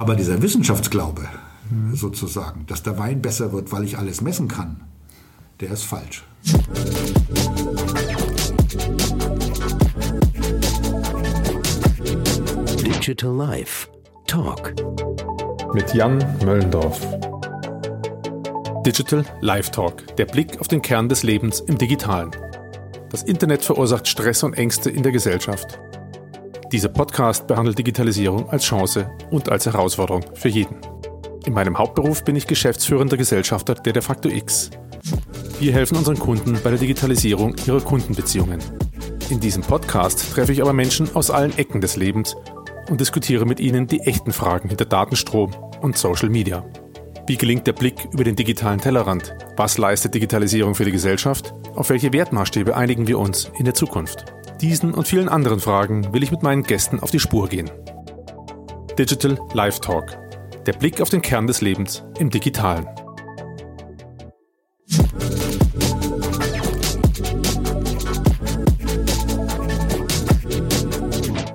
Aber dieser Wissenschaftsglaube, mhm. sozusagen, dass der Wein besser wird, weil ich alles messen kann, der ist falsch. Digital Life Talk mit Jan Möllendorf. Digital Life Talk, der Blick auf den Kern des Lebens im Digitalen. Das Internet verursacht Stress und Ängste in der Gesellschaft. Dieser Podcast behandelt Digitalisierung als Chance und als Herausforderung für jeden. In meinem Hauptberuf bin ich geschäftsführender Gesellschafter der De facto X. Wir helfen unseren Kunden bei der Digitalisierung ihrer Kundenbeziehungen. In diesem Podcast treffe ich aber Menschen aus allen Ecken des Lebens und diskutiere mit ihnen die echten Fragen hinter Datenstrom und Social Media. Wie gelingt der Blick über den digitalen Tellerrand? Was leistet Digitalisierung für die Gesellschaft? Auf welche Wertmaßstäbe einigen wir uns in der Zukunft? Diesen und vielen anderen Fragen will ich mit meinen Gästen auf die Spur gehen. Digital Live Talk. Der Blick auf den Kern des Lebens im Digitalen.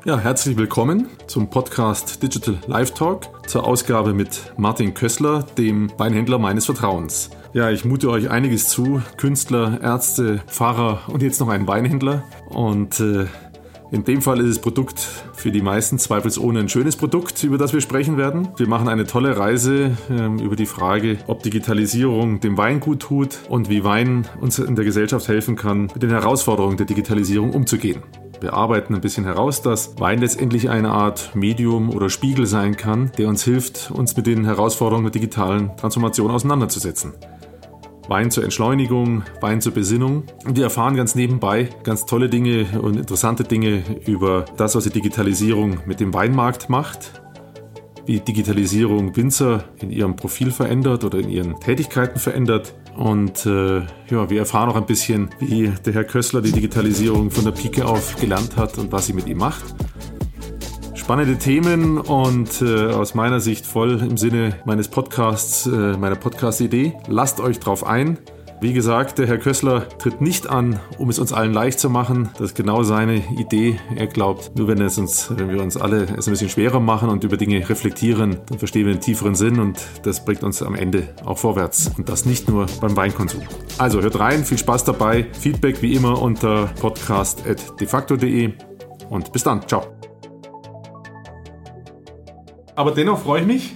Ja, herzlich willkommen zum Podcast Digital Live Talk zur Ausgabe mit Martin Kössler, dem Weinhändler meines Vertrauens. Ja, ich mute euch einiges zu. Künstler, Ärzte, Pfarrer und jetzt noch ein Weinhändler. Und äh, in dem Fall ist das Produkt für die meisten zweifelsohne ein schönes Produkt, über das wir sprechen werden. Wir machen eine tolle Reise ähm, über die Frage, ob Digitalisierung dem Wein gut tut und wie Wein uns in der Gesellschaft helfen kann, mit den Herausforderungen der Digitalisierung umzugehen. Wir arbeiten ein bisschen heraus, dass Wein letztendlich eine Art Medium oder Spiegel sein kann, der uns hilft, uns mit den Herausforderungen der digitalen Transformation auseinanderzusetzen. Wein zur Entschleunigung, Wein zur Besinnung. Und wir erfahren ganz nebenbei ganz tolle Dinge und interessante Dinge über das, was die Digitalisierung mit dem Weinmarkt macht, wie Digitalisierung Winzer in ihrem Profil verändert oder in ihren Tätigkeiten verändert. Und äh, ja, wir erfahren auch ein bisschen, wie der Herr Kössler die Digitalisierung von der Pike auf gelernt hat und was sie mit ihm macht. Spannende Themen und äh, aus meiner Sicht voll im Sinne meines Podcasts, äh, meiner Podcast-Idee. Lasst euch drauf ein. Wie gesagt, der Herr Kössler tritt nicht an, um es uns allen leicht zu machen. Das ist genau seine Idee. Er glaubt, nur wenn, es uns, wenn wir uns alle es ein bisschen schwerer machen und über Dinge reflektieren, dann verstehen wir den tieferen Sinn und das bringt uns am Ende auch vorwärts. Und das nicht nur beim Weinkonsum. Also hört rein, viel Spaß dabei. Feedback wie immer unter podcast.defacto.de und bis dann. Ciao. Aber dennoch freue ich mich.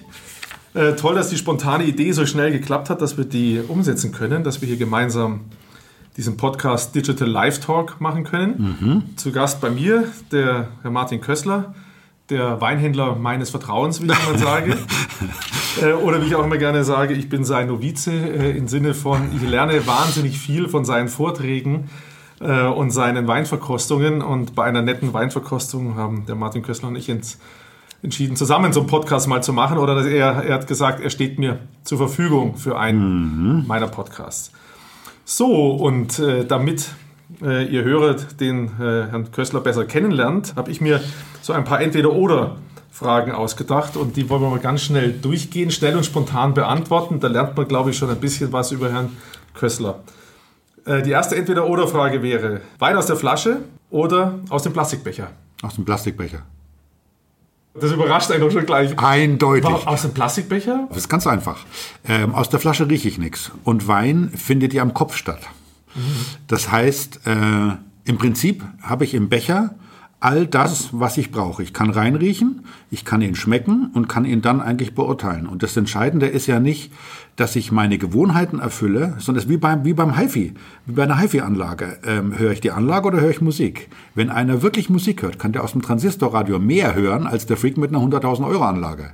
Äh, toll, dass die spontane Idee so schnell geklappt hat, dass wir die umsetzen können, dass wir hier gemeinsam diesen Podcast Digital Live Talk machen können. Mhm. Zu Gast bei mir der Herr Martin Kössler, der Weinhändler meines Vertrauens, wie ich immer sage. äh, oder wie ich auch immer gerne sage, ich bin sein Novize äh, im Sinne von, ich lerne wahnsinnig viel von seinen Vorträgen äh, und seinen Weinverkostungen. Und bei einer netten Weinverkostung haben der Martin Kössler und ich ins entschieden, zusammen so einen Podcast mal zu machen. Oder er, er hat gesagt, er steht mir zur Verfügung für einen mhm. meiner Podcasts. So, und äh, damit äh, ihr hört, den äh, Herrn Kössler besser kennenlernt, habe ich mir so ein paar Entweder-Oder-Fragen ausgedacht und die wollen wir mal ganz schnell durchgehen, schnell und spontan beantworten. Da lernt man, glaube ich, schon ein bisschen was über Herrn Kössler. Äh, die erste Entweder-Oder-Frage wäre: Wein aus der Flasche oder aus dem Plastikbecher? Aus dem Plastikbecher. Das überrascht einen doch schon gleich. Eindeutig. Aus dem Plastikbecher? Das ist ganz einfach. Ähm, aus der Flasche rieche ich nichts. Und Wein findet ja am Kopf statt. Mhm. Das heißt, äh, im Prinzip habe ich im Becher all das, was ich brauche. Ich kann reinriechen, ich kann ihn schmecken und kann ihn dann eigentlich beurteilen. Und das Entscheidende ist ja nicht, dass ich meine Gewohnheiten erfülle, sondern es ist wie beim, wie beim HiFi, wie bei einer HiFi-Anlage. Ähm, höre ich die Anlage oder höre ich Musik? Wenn einer wirklich Musik hört, kann der aus dem Transistorradio mehr hören als der Freak mit einer 100.000 Euro Anlage.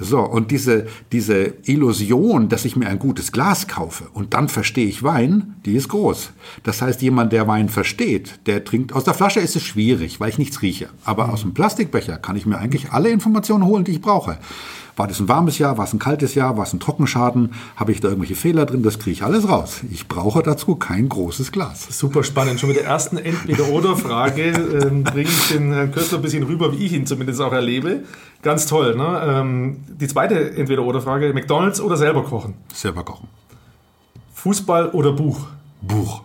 So, und diese, diese Illusion, dass ich mir ein gutes Glas kaufe und dann verstehe ich Wein, die ist groß. Das heißt, jemand, der Wein versteht, der trinkt, aus der Flasche ist es schwierig, weil ich nichts rieche. Aber aus dem Plastikbecher kann ich mir eigentlich alle Informationen holen, die ich brauche. War das ein warmes Jahr, war es ein kaltes Jahr, war es ein Trockenschaden, habe ich da irgendwelche Fehler drin, das kriege ich alles raus. Ich brauche dazu kein großes Glas. Super spannend. Schon mit der ersten Entweder-Oder-Frage ähm, bringe ich den Herrn Köstler ein bisschen rüber, wie ich ihn zumindest auch erlebe. Ganz toll. Ne? Ähm, die zweite Entweder-Oder-Frage, McDonalds oder selber kochen? Selber kochen. Fußball oder Buch? Buch.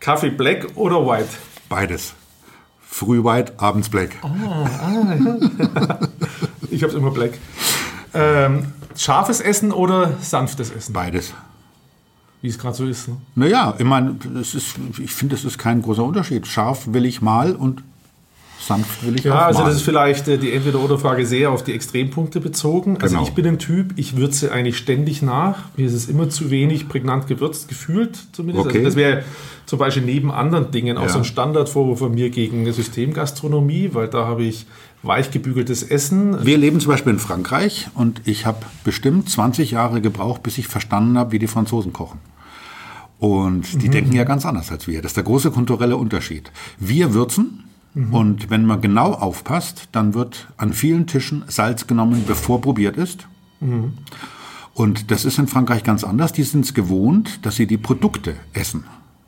Kaffee Black oder White? Beides. Früh White, abends Black. Ah, ah, ja. Ich habe es immer black. Ähm, scharfes Essen oder sanftes Essen? Beides. Wie es gerade so ist. Ne? Naja, ich meine, ich finde, das ist kein großer Unterschied. Scharf will ich mal und sanft will ich Ja, auch also mal. das ist vielleicht äh, die Entweder-Oder-Frage sehr auf die Extrempunkte bezogen. Also Genau. ich bin ein Typ, ich würze eigentlich ständig nach. Mir ist es immer zu wenig prägnant gewürzt, gefühlt zumindest. Okay. Also das wäre zum Beispiel neben anderen Dingen auch Ja. so ein Standardvorwurf von mir gegen Systemgastronomie, weil da habe ich weichgebügeltes Essen. Wir leben zum Beispiel in Frankreich und ich habe bestimmt 20 Jahre gebraucht, bis ich verstanden habe, wie die Franzosen kochen. Und die denken ja ganz anders als wir. Das ist der große kulturelle Unterschied. Wir würzen und wenn man genau aufpasst, dann wird an vielen Tischen Salz genommen, bevor probiert ist. Und das ist in Frankreich ganz anders. Die sind es gewohnt, dass sie die Produkte essen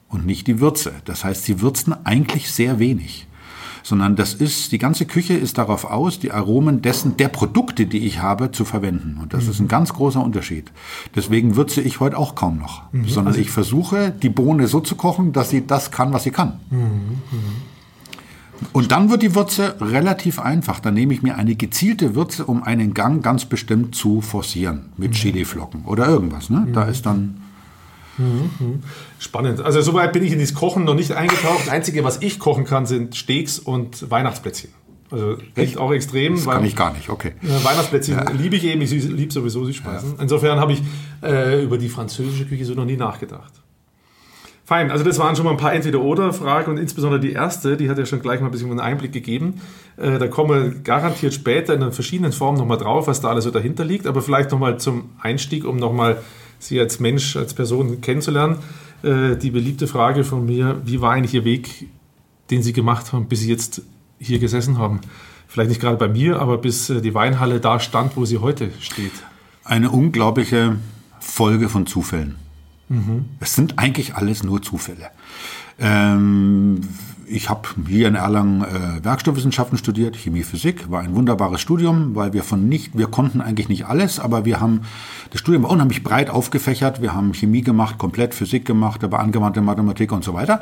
und nicht die Würze. Das heißt, sie würzen eigentlich sehr wenig. Sondern das ist, die ganze Küche ist darauf aus, die Aromen dessen, der Produkte, die ich habe, zu verwenden. Und das ist ein ganz großer Unterschied. Deswegen würze ich heute auch kaum noch. Sondern ich versuche, die Bohne so zu kochen, dass sie das kann, was sie kann. Und dann wird die Würze relativ einfach. Dann nehme ich mir eine gezielte Würze, um einen Gang ganz bestimmt zu forcieren. Mit Chiliflocken oder irgendwas. Ne? Da ist dann. Spannend. Also soweit bin ich in dieses Kochen noch nicht eingetaucht. Das Einzige, was ich kochen kann, sind Steaks und Weihnachtsplätzchen. Also echt auch extrem. Das kann ich gar nicht. Okay. Ja, Weihnachtsplätzchen liebe ich eben, ich liebe sowieso Süßspeisen. Insofern habe ich äh, über die französische Küche so noch nie nachgedacht. Fein, also das waren schon mal ein paar Entweder-Oder-Fragen und insbesondere die erste, die hat ja schon gleich mal ein bisschen einen Einblick gegeben. Äh, da kommen wir garantiert später in den verschiedenen Formen nochmal drauf, was da alles so dahinter liegt. Aber vielleicht nochmal zum Einstieg, um nochmal Sie als Mensch, als Person kennenzulernen. Äh, die beliebte Frage von mir, wie war eigentlich Ihr Weg, den Sie gemacht haben, bis Sie jetzt hier gesessen haben? Vielleicht nicht gerade bei mir, aber bis äh, die Weinhalle da stand, wo sie heute steht. Eine unglaubliche Folge von Zufällen. Es sind eigentlich alles nur Zufälle. Ähm, ich habe hier in Erlangen äh, Werkstoffwissenschaften studiert, Chemie, Physik, war ein wunderbares Studium, weil wir von nicht, wir konnten eigentlich nicht alles, aber wir haben, das Studium war unheimlich breit aufgefächert. Wir haben Chemie gemacht, komplett Physik gemacht, aber angewandte Mathematik und so weiter.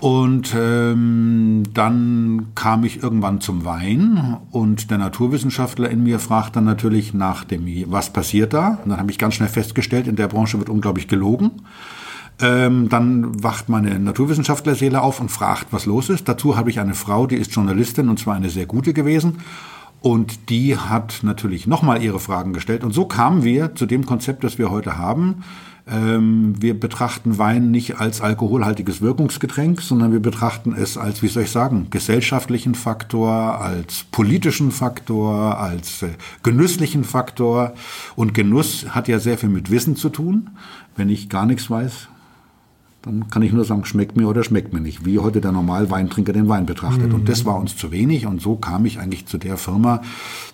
Und ähm, dann kam ich irgendwann zum Wein und der Naturwissenschaftler in mir fragt dann natürlich nach dem, was passiert da? Und dann habe ich ganz schnell festgestellt, in der Branche wird unglaublich gelogen. Ähm, dann wacht meine Naturwissenschaftlerseele auf und fragt, was los ist. Dazu habe ich eine Frau, die ist Journalistin und zwar eine sehr gute gewesen. Und die hat natürlich nochmal ihre Fragen gestellt. Und so kamen wir zu dem Konzept, das wir heute haben. Ähm, wir betrachten Wein nicht als alkoholhaltiges Wirkungsgetränk, sondern wir betrachten es als, wie soll ich sagen, gesellschaftlichen Faktor, als politischen Faktor, als äh, genüsslichen Faktor. Und Genuss hat ja sehr viel mit Wissen zu tun. Wenn ich gar nichts weiß, dann kann ich nur sagen, schmeckt mir oder schmeckt mir nicht, wie heute der normal Weintrinker den Wein betrachtet. Und das war uns zu wenig und so kam ich eigentlich zu der Firma,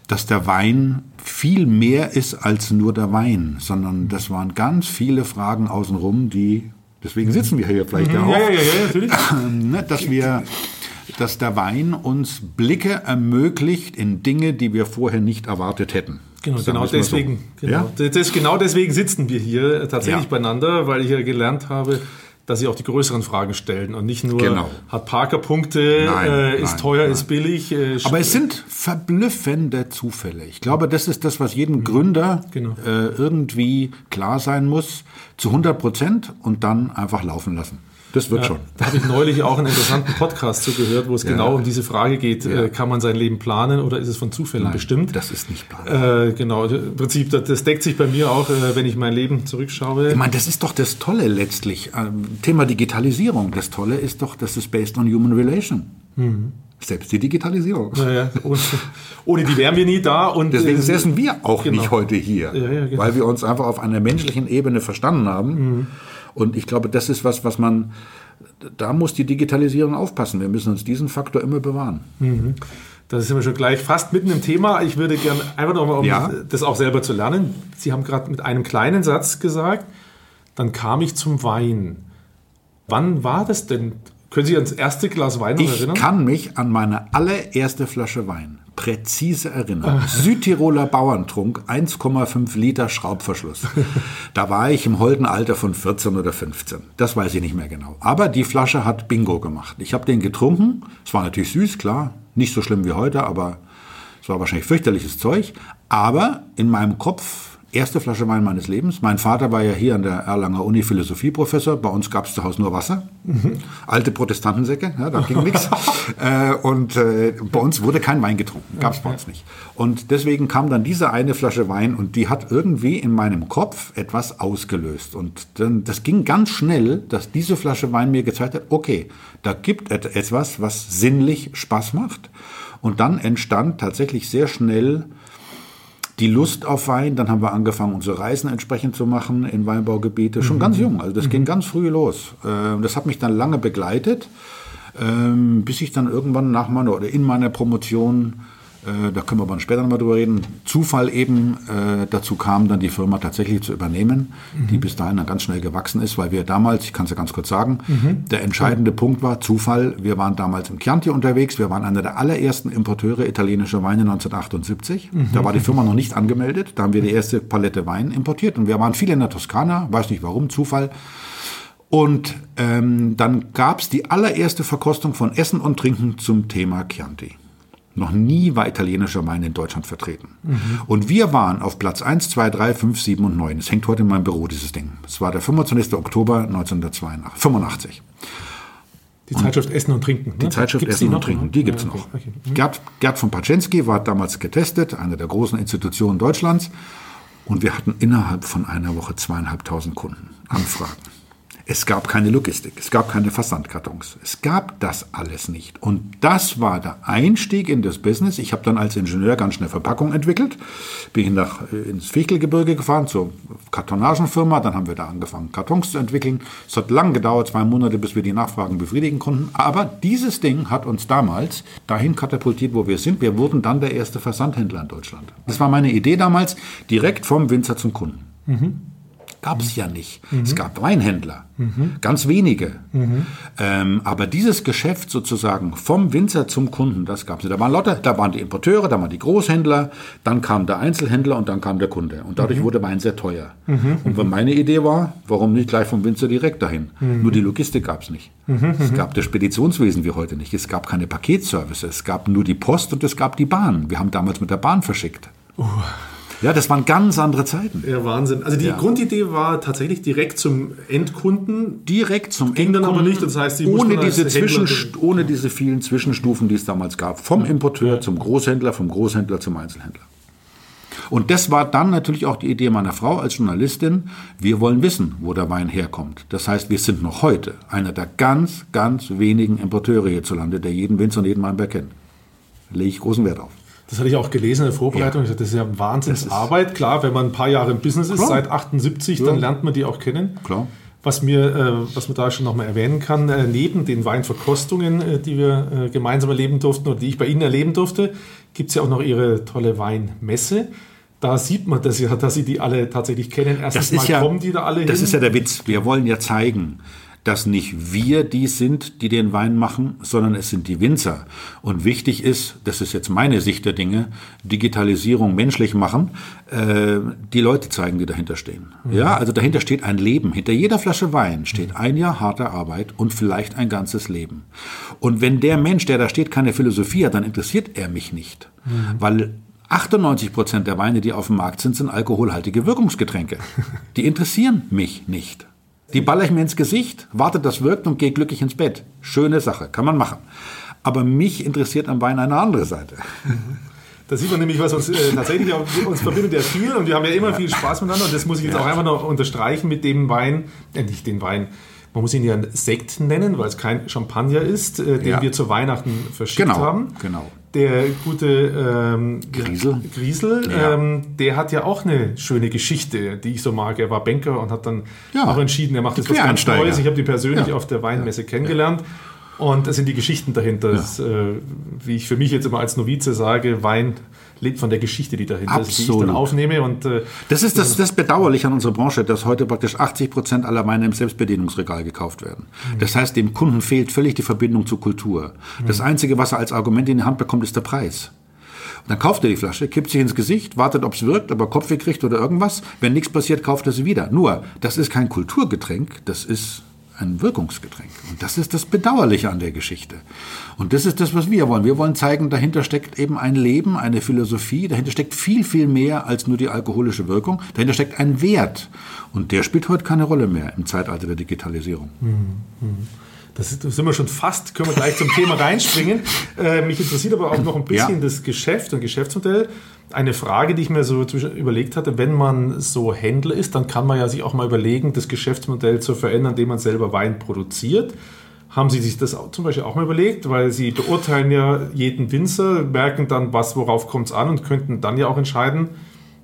dass der Wein viel mehr ist als nur der Wein, sondern das waren ganz viele Fragen außenrum, die, deswegen sitzen wir hier vielleicht ja auch, Ja, ja, ja, ja natürlich. ne, dass wir, dass der Wein uns Blicke ermöglicht in Dinge, die wir vorher nicht erwartet hätten. Genau, Sagen genau mal so. deswegen, genau, Ja? das, genau deswegen sitzen wir hier tatsächlich Ja. beieinander, weil ich ja gelernt habe, dass sie auch die größeren Fragen stellen und nicht nur Genau. hat Parker Punkte, Nein, äh, ist nein, teuer, nein. ist billig. Äh, Aber es sind verblüffende Zufälle. Ich glaube, das ist das, was jedem Gründer Genau. äh, irgendwie klar sein muss, zu 100 Prozent und dann einfach laufen lassen. Das wird schon. Da habe ich neulich auch einen interessanten Podcast zugehört, wo es genau um diese Frage geht, äh, kann man sein Leben planen oder ist es von Zufällen bestimmt? Das ist nicht planbar. Äh, genau, im Prinzip, das, das deckt sich bei mir auch, äh, wenn ich mein Leben zurückschaue. Ich meine, das ist doch das Tolle letztlich. Ähm, Thema Digitalisierung. Das Tolle ist doch, dass es based on human relation. Selbst die Digitalisierung. Naja, ohne, die wären wir nie da. Und Deswegen äh, sitzen wir auch genau. nicht heute hier, Ja, ja, genau. weil wir uns einfach auf einer menschlichen Ebene verstanden haben. Und ich glaube, das ist was, was man, da muss die Digitalisierung aufpassen. Wir müssen uns diesen Faktor immer bewahren. Da sind wir schon gleich fast mitten im Thema. Ich würde gerne einfach nochmal, um Ja. das auch selber zu lernen. Sie haben gerade mit einem kleinen Satz gesagt, dann kam ich zum Wein. Wann war das denn? Können Sie sich ans erste Glas Wein noch Ich erinnern? kann mich an meine allererste Flasche Wein präzise erinnern. Südtiroler Bauerntrunk, 1,5 Liter Schraubverschluss. Da war ich im holden Alter von 14 oder 15. Das weiß ich nicht mehr genau. Aber die Flasche hat Bingo gemacht. Ich habe den getrunken. Es war natürlich süß, klar. Nicht so schlimm wie heute, aber es war wahrscheinlich fürchterliches Zeug, aber in meinem Kopf erste Flasche Wein meines Lebens. Mein Vater war ja hier an der Erlanger Uni Philosophieprofessor. Bei uns gab es zu Hause nur Wasser. Mhm. Alte Protestantensäcke, ja, da ging nichts. Äh, und äh, bei uns wurde kein Wein getrunken. Gab es bei uns nicht. Und deswegen kam dann diese eine Flasche Wein und die hat irgendwie in meinem Kopf etwas ausgelöst. Und dann, das ging ganz schnell, dass diese Flasche Wein mir gezeigt hat, okay, da gibt es etwas, was sinnlich Spaß macht. Und dann entstand tatsächlich sehr schnell die Lust auf Wein. Dann haben wir angefangen, unsere Reisen entsprechend zu machen in Weinbaugebiete. Schon mhm. ganz jung, also das mhm. ging ganz früh los. Ähm, das hat mich dann lange begleitet, ähm, bis ich dann irgendwann nach meiner oder in meiner Promotion da können wir aber später nochmal drüber reden, Zufall eben äh, dazu kam, dann die Firma tatsächlich zu übernehmen, mhm. die bis dahin dann ganz schnell gewachsen ist, weil wir damals, ich kann es ja ganz kurz sagen, mhm. der entscheidende ja. Punkt war Zufall. Wir waren damals im Chianti unterwegs, wir waren einer der allerersten Importeure italienischer Weine 1978. Mhm. Da war die Firma noch nicht angemeldet, da haben wir die erste Palette Wein importiert und wir waren viel in der Toskana, weiß nicht warum, Zufall. Und ähm, dann gab es die allererste Verkostung von Essen und Trinken zum Thema Chianti. Noch nie war italienischer Wein in Deutschland vertreten. Mhm. Und wir waren auf Platz 1, 2, 3, 5, 7 und 9. Es hängt heute in meinem Büro, dieses Ding. Es war der 25. Oktober 1985. Die Zeitschrift Essen und Trinken. Ne? Die Zeitschrift gibt's Essen und Trinken, die gibt es ja, okay. noch. Okay. Mhm. Gerd, Gerd von Paczensky war damals getestet, eine der großen Institutionen Deutschlands. Und wir hatten innerhalb von einer Woche zweieinhalbtausend Kunden, Anfragen. Es gab keine Logistik, es gab keine Versandkartons, es gab das alles nicht. Und das war der Einstieg in das Business. Ich habe dann als Ingenieur ganz schnell Verpackung entwickelt, bin nach, äh, ins Fichtelgebirge gefahren zur Kartonagenfirma, dann haben wir da angefangen, Kartons zu entwickeln. Es hat lang gedauert, zwei Monate, bis wir die Nachfragen befriedigen konnten. Aber dieses Ding hat uns damals dahin katapultiert, wo wir sind. Wir wurden dann der erste Versandhändler in Deutschland. Das war meine Idee damals, direkt vom Winzer zum Kunden. Mhm gab es ja nicht. Mhm. Es gab Weinhändler, mhm. ganz wenige. Mhm. Ähm, aber dieses Geschäft sozusagen vom Winzer zum Kunden, das gab es nicht. Da waren Lotte, da waren die Importeure, da waren die Großhändler, dann kam der Einzelhändler und dann kam der Kunde. Und dadurch mhm. wurde Wein sehr teuer. Mhm. Und meine Idee war, warum nicht gleich vom Winzer direkt dahin? Mhm. Nur die Logistik gab es nicht. Es gab das Speditionswesen wie heute nicht. Es gab keine Paketservice. Es gab nur die Post und es gab die Bahn. Wir haben damals mit der Bahn verschickt. Uh. Ja, das waren ganz andere Zeiten. Ja, Wahnsinn. Also die ja. Grundidee war tatsächlich direkt zum Endkunden. Direkt zum Ging Endkunden. dann aber nicht. Das heißt, ohne diese, Zwischen, ohne diese vielen Zwischenstufen, die es damals gab. Vom Importeur ja. zum Großhändler, vom Großhändler zum Einzelhändler. Und das war dann natürlich auch die Idee meiner Frau als Journalistin. Wir wollen wissen, wo der Wein herkommt. Das heißt, wir sind noch heute einer der ganz, ganz wenigen Importeure hierzulande, der jeden Winzer und jeden Weinberg kennt. Da lege ich großen Wert auf. Das hatte ich auch gelesen in der Vorbereitung. Ja. Das ist ja Wahnsinnsarbeit. Klar, wenn man ein paar Jahre im Business ist, Klar. seit 78, ja. dann lernt man die auch kennen. Klar. Was, mir, äh, was man da schon nochmal erwähnen kann, äh, neben den Weinverkostungen, äh, die wir äh, gemeinsam erleben durften oder die ich bei Ihnen erleben durfte, gibt es ja auch noch Ihre tolle Weinmesse. Da sieht man das ja, dass Sie die alle tatsächlich kennen. Erstens mal ja, kommen die da alle das hin. Das ist ja der Witz. Wir wollen ja zeigen, dass nicht wir die sind, die den Wein machen, sondern es sind die Winzer. Und wichtig ist, das ist jetzt meine Sicht der Dinge, Digitalisierung menschlich machen, äh, die Leute zeigen, die dahinter stehen. Mhm. Ja, also dahinter steht ein Leben. Hinter jeder Flasche Wein steht ein Jahr harter Arbeit und vielleicht ein ganzes Leben. Und wenn der Mensch, der da steht, keine Philosophie hat, dann interessiert er mich nicht. Mhm. Weil 98 Prozent der Weine, die auf dem Markt sind, sind alkoholhaltige Wirkungsgetränke. Die interessieren mich nicht. Die baller ich mir ins Gesicht, wartet, das wirkt und gehe glücklich ins Bett. Schöne Sache, kann man machen. Aber mich interessiert am Wein eine andere Seite. Da sieht man nämlich, was uns äh, tatsächlich auch, uns verbindet ja viel und wir haben ja immer viel Spaß miteinander und das muss ich jetzt ja. auch einfach noch unterstreichen mit dem Wein, äh, nicht den Wein, man muss ihn ja Sekt nennen, weil es kein Champagner ist, äh, den ja. wir zu Weihnachten verschickt genau, haben. Genau. Der gute ähm, Griesel, Griesel ja. ähm, der hat ja auch eine schöne Geschichte, die ich so mag. Er war Banker und hat dann ja. auch entschieden, er macht jetzt was ganz Neues. Ich habe die persönlich auf der Weinmesse kennengelernt. Und das sind die Geschichten dahinter. Das, äh, wie ich für mich jetzt immer als Novize sage, Wein lebt von der Geschichte, die dahinter Absolut. ist, die ich dann aufnehme. Und, äh, das ist das, das bedauerlich an unserer Branche, dass heute praktisch 80 Prozent aller Weine im Selbstbedienungsregal gekauft werden. Mhm. Das heißt, dem Kunden fehlt völlig die Verbindung zur Kultur. Mhm. Das Einzige, was er als Argument in die Hand bekommt, ist der Preis. Und dann kauft er die Flasche, kippt sich ins Gesicht, wartet, ob es wirkt, ob er Kopfweh kriegt oder irgendwas. Wenn nichts passiert, kauft er sie wieder. Nur, das ist kein Kulturgetränk, das ist ein Wirkungsgetränk. Und das ist das Bedauerliche an der Geschichte. Und das ist das, was wir wollen. Wir wollen zeigen, dahinter steckt eben ein Leben, eine Philosophie, dahinter steckt viel, viel mehr als nur die alkoholische Wirkung. Dahinter steckt ein Wert. Und der spielt heute keine Rolle mehr im Zeitalter der Digitalisierung. Mhm. Das, ist, das sind wir schon fast, können wir gleich zum Thema reinspringen. Äh, mich interessiert aber auch noch ein bisschen ja. das Geschäft und Geschäftsmodell. Eine Frage, die ich mir so überlegt hatte, wenn man so Händler ist, dann kann man ja sich auch mal überlegen, das Geschäftsmodell zu verändern, indem man selber Wein produziert. Haben Sie sich das zum Beispiel auch mal überlegt? Weil Sie beurteilen ja jeden Winzer, merken dann, was, worauf kommt es an und könnten dann ja auch entscheiden,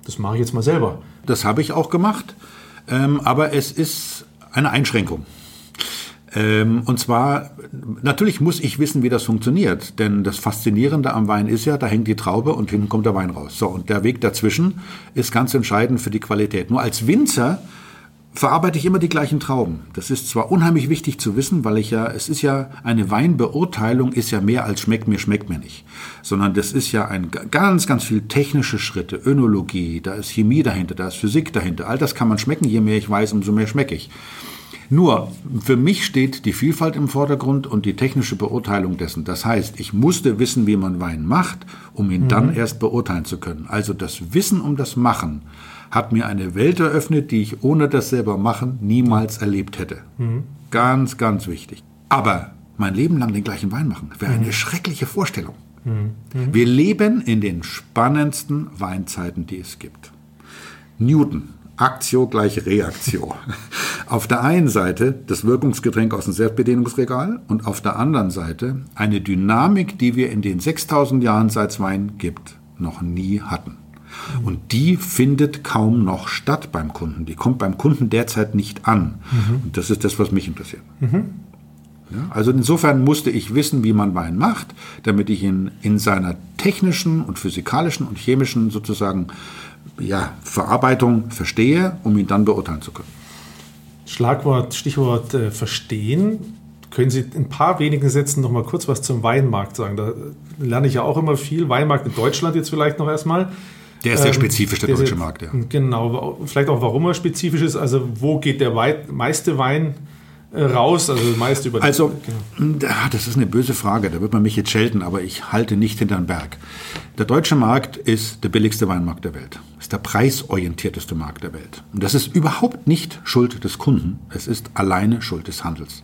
das mache ich jetzt mal selber. Das habe ich auch gemacht, ähm, aber es ist eine Einschränkung. Ähm, und zwar, natürlich muss ich wissen, wie das funktioniert, denn das Faszinierende am Wein ist ja, da hängt die Traube und hinten kommt der Wein raus. So, und der Weg dazwischen ist ganz entscheidend für die Qualität. Nur als Winzer verarbeite ich immer die gleichen Trauben. Das ist zwar unheimlich wichtig zu wissen, weil ich ja, es ist ja, eine Weinbeurteilung ist ja mehr als schmeckt mir, schmeckt mir nicht. Sondern das ist ja ein ganz, ganz viel technische Schritte, Önologie, da ist Chemie dahinter, da ist Physik dahinter. All das kann man schmecken, je mehr ich weiß, umso mehr schmecke ich. Nur, für mich steht die Vielfalt im Vordergrund und die technische Beurteilung dessen. Das heißt, ich musste wissen, wie man Wein macht, um ihn mhm. dann erst beurteilen zu können. Also das Wissen um das Machen hat mir eine Welt eröffnet, die ich ohne das selber machen niemals erlebt hätte. Mhm. Ganz, ganz wichtig. Aber mein Leben lang den gleichen Wein machen, wäre eine mhm. schreckliche Vorstellung. Mhm. Mhm. Wir leben in den spannendsten Weinzeiten, die es gibt. Newton, Aktio gleich Reaktio. Auf der einen Seite das Wirkungsgetränk aus dem Selbstbedienungsregal und auf der anderen Seite eine Dynamik, die wir in den 6000 Jahren seit es Wein gibt, noch nie hatten. Und die findet kaum noch statt beim Kunden. Die kommt beim Kunden derzeit nicht an. Mhm. Und das ist das, was mich interessiert. Mhm. Ja, also insofern musste ich wissen, wie man Wein macht, damit ich ihn in seiner technischen und physikalischen und chemischen sozusagen ja, Verarbeitung verstehe, um ihn dann beurteilen zu können. Schlagwort, Stichwort äh, verstehen. Können Sie in ein paar wenigen Sätzen noch mal kurz was zum Weinmarkt sagen? Da lerne ich ja auch immer viel. Weinmarkt in Deutschland jetzt vielleicht noch erstmal. Der ist sehr ähm, spezifisch, der, der deutsche Markt, ja. Genau, vielleicht auch, warum er spezifisch ist. Also, wo geht der weit, meiste Wein raus? Also, meist über Also, genau. das ist eine böse Frage. Da wird man mich jetzt schelten, aber ich halte nicht hinter den Berg. Der deutsche Markt ist der billigste Weinmarkt der Welt. Ist der preisorientierteste Markt der Welt. Und das ist überhaupt nicht Schuld des Kunden. Es ist alleine Schuld des Handels.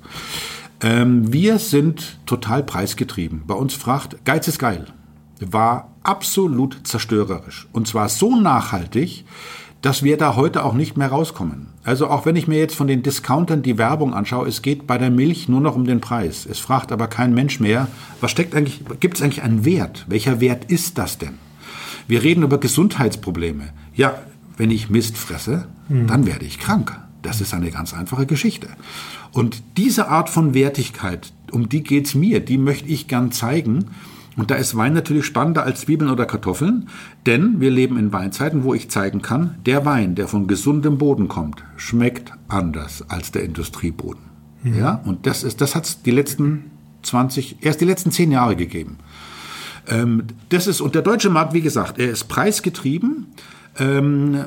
Ähm, wir sind total preisgetrieben. Bei uns fragt, Geiz ist geil war absolut zerstörerisch. Und zwar so nachhaltig, dass wir da heute auch nicht mehr rauskommen. Also auch wenn ich mir jetzt von den Discountern die Werbung anschaue, es geht bei der Milch nur noch um den Preis. Es fragt aber kein Mensch mehr, was steckt eigentlich, gibt es eigentlich einen Wert? Welcher Wert ist das denn? Wir reden über Gesundheitsprobleme. Ja, wenn ich Mist fresse, mhm. dann werde ich krank. Das ist eine ganz einfache Geschichte. Und diese Art von Wertigkeit, um die geht's mir, die möchte ich gern zeigen. Und da ist Wein natürlich spannender als Zwiebeln oder Kartoffeln, denn wir leben in Weinzeiten, wo ich zeigen kann, der Wein, der von gesundem Boden kommt, schmeckt anders als der Industrieboden. Mhm. Ja, und das ist, das hat's die letzten 20, erst die letzten zehn Jahre gegeben. Ähm, das ist, und der deutsche Markt, wie gesagt, er ist preisgetrieben. Ähm,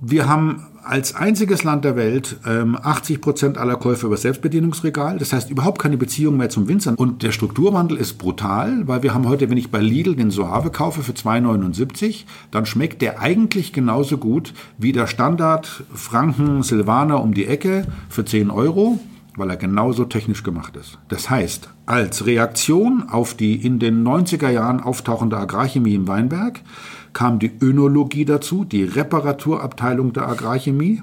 wir haben als einziges Land der Welt ähm, 80 Prozent aller Käufe über Selbstbedienungsregal. Das heißt überhaupt keine Beziehung mehr zum Winzer. Und der Strukturwandel ist brutal, weil wir haben heute, wenn ich bei Lidl den Soave kaufe für 2,79, dann schmeckt der eigentlich genauso gut wie der Standard Franken Silvaner um die Ecke für 10 Euro weil er genauso technisch gemacht ist. Das heißt, als Reaktion auf die in den 90er Jahren auftauchende Agrarchemie im Weinberg kam die Önologie dazu, die Reparaturabteilung der Agrarchemie.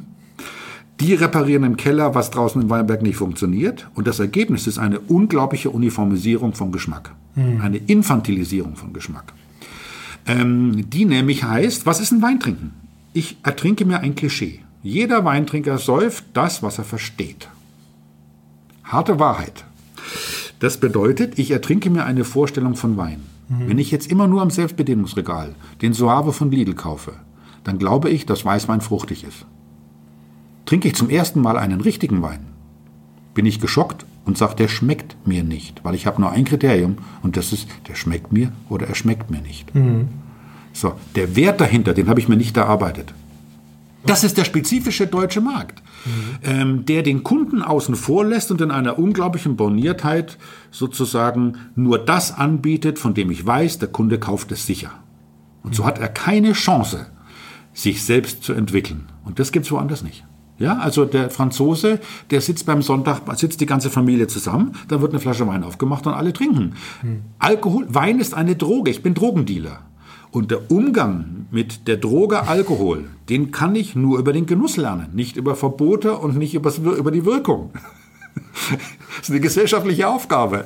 Die reparieren im Keller, was draußen im Weinberg nicht funktioniert. Und das Ergebnis ist eine unglaubliche Uniformisierung von Geschmack. Hm. Eine Infantilisierung von Geschmack. Ähm, die nämlich heißt, was ist ein Weintrinken? Ich ertrinke mir ein Klischee. Jeder Weintrinker säuft das, was er versteht. Harte Wahrheit. Das bedeutet, ich ertrinke mir eine Vorstellung von Wein. Mhm. Wenn ich jetzt immer nur am Selbstbedienungsregal den Soave von Lidl kaufe, dann glaube ich, dass Weißwein fruchtig ist. Trinke ich zum ersten Mal einen richtigen Wein, bin ich geschockt und sage, der schmeckt mir nicht, weil ich habe nur ein Kriterium und das ist, der schmeckt mir oder er schmeckt mir nicht. Mhm. So, der Wert dahinter, den habe ich mir nicht erarbeitet. Das ist der spezifische deutsche Markt, ähm, der den Kunden außen vor lässt und in einer unglaublichen Borniertheit sozusagen nur das anbietet, von dem ich weiß, der Kunde kauft es sicher. Und so hat er keine Chance, sich selbst zu entwickeln. Und das gibt's woanders nicht. Ja, also der Franzose, der sitzt beim Sonntag, sitzt die ganze Familie zusammen, dann wird eine Flasche Wein aufgemacht und alle trinken. Alkohol, Wein ist eine Droge. Ich bin Drogendealer. Und der Umgang mit der Droge Alkohol, den kann ich nur über den Genuss lernen, nicht über Verbote und nicht über die Wirkung. Das ist eine gesellschaftliche Aufgabe.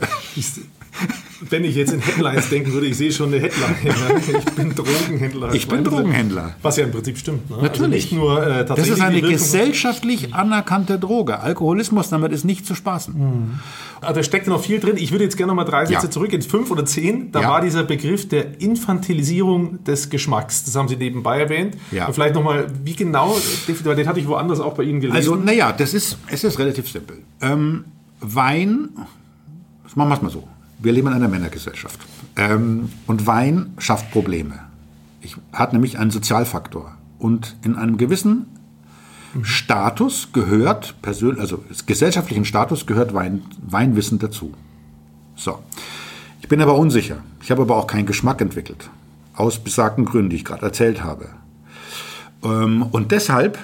Wenn ich jetzt in Headlines denken würde, ich sehe schon eine Headline. Ich bin Drogenhändler. Ich bin Drogenhändler. Was ja im Prinzip stimmt. Ne? Natürlich. Also nicht nur äh, tatsächlich Das ist eine gesellschaftlich anerkannte Droge. Alkoholismus, damit ist nicht zu spaßen. Also da steckt noch viel drin. Ich würde jetzt gerne noch mal drei Sätze Ja. zurück ins fünf oder zehn. Da Ja. war dieser Begriff der Infantilisierung des Geschmacks. Das haben Sie nebenbei erwähnt. Ja. Und vielleicht noch mal, wie genau, weil den hatte ich woanders auch bei Ihnen gelesen. Also, naja, das ist, es ist relativ simpel. Ähm, Wein, machen wir es mal so. Wir leben in einer Männergesellschaft. Ähm, und Wein schafft Probleme. Ich, hat nämlich einen Sozialfaktor. Und in einem gewissen Status gehört, persön also gesellschaftlichen Status gehört Wein, Weinwissen dazu. So. Ich bin aber unsicher. Ich habe aber auch keinen Geschmack entwickelt. Aus besagten Gründen, die ich gerade erzählt habe. Ähm, und deshalb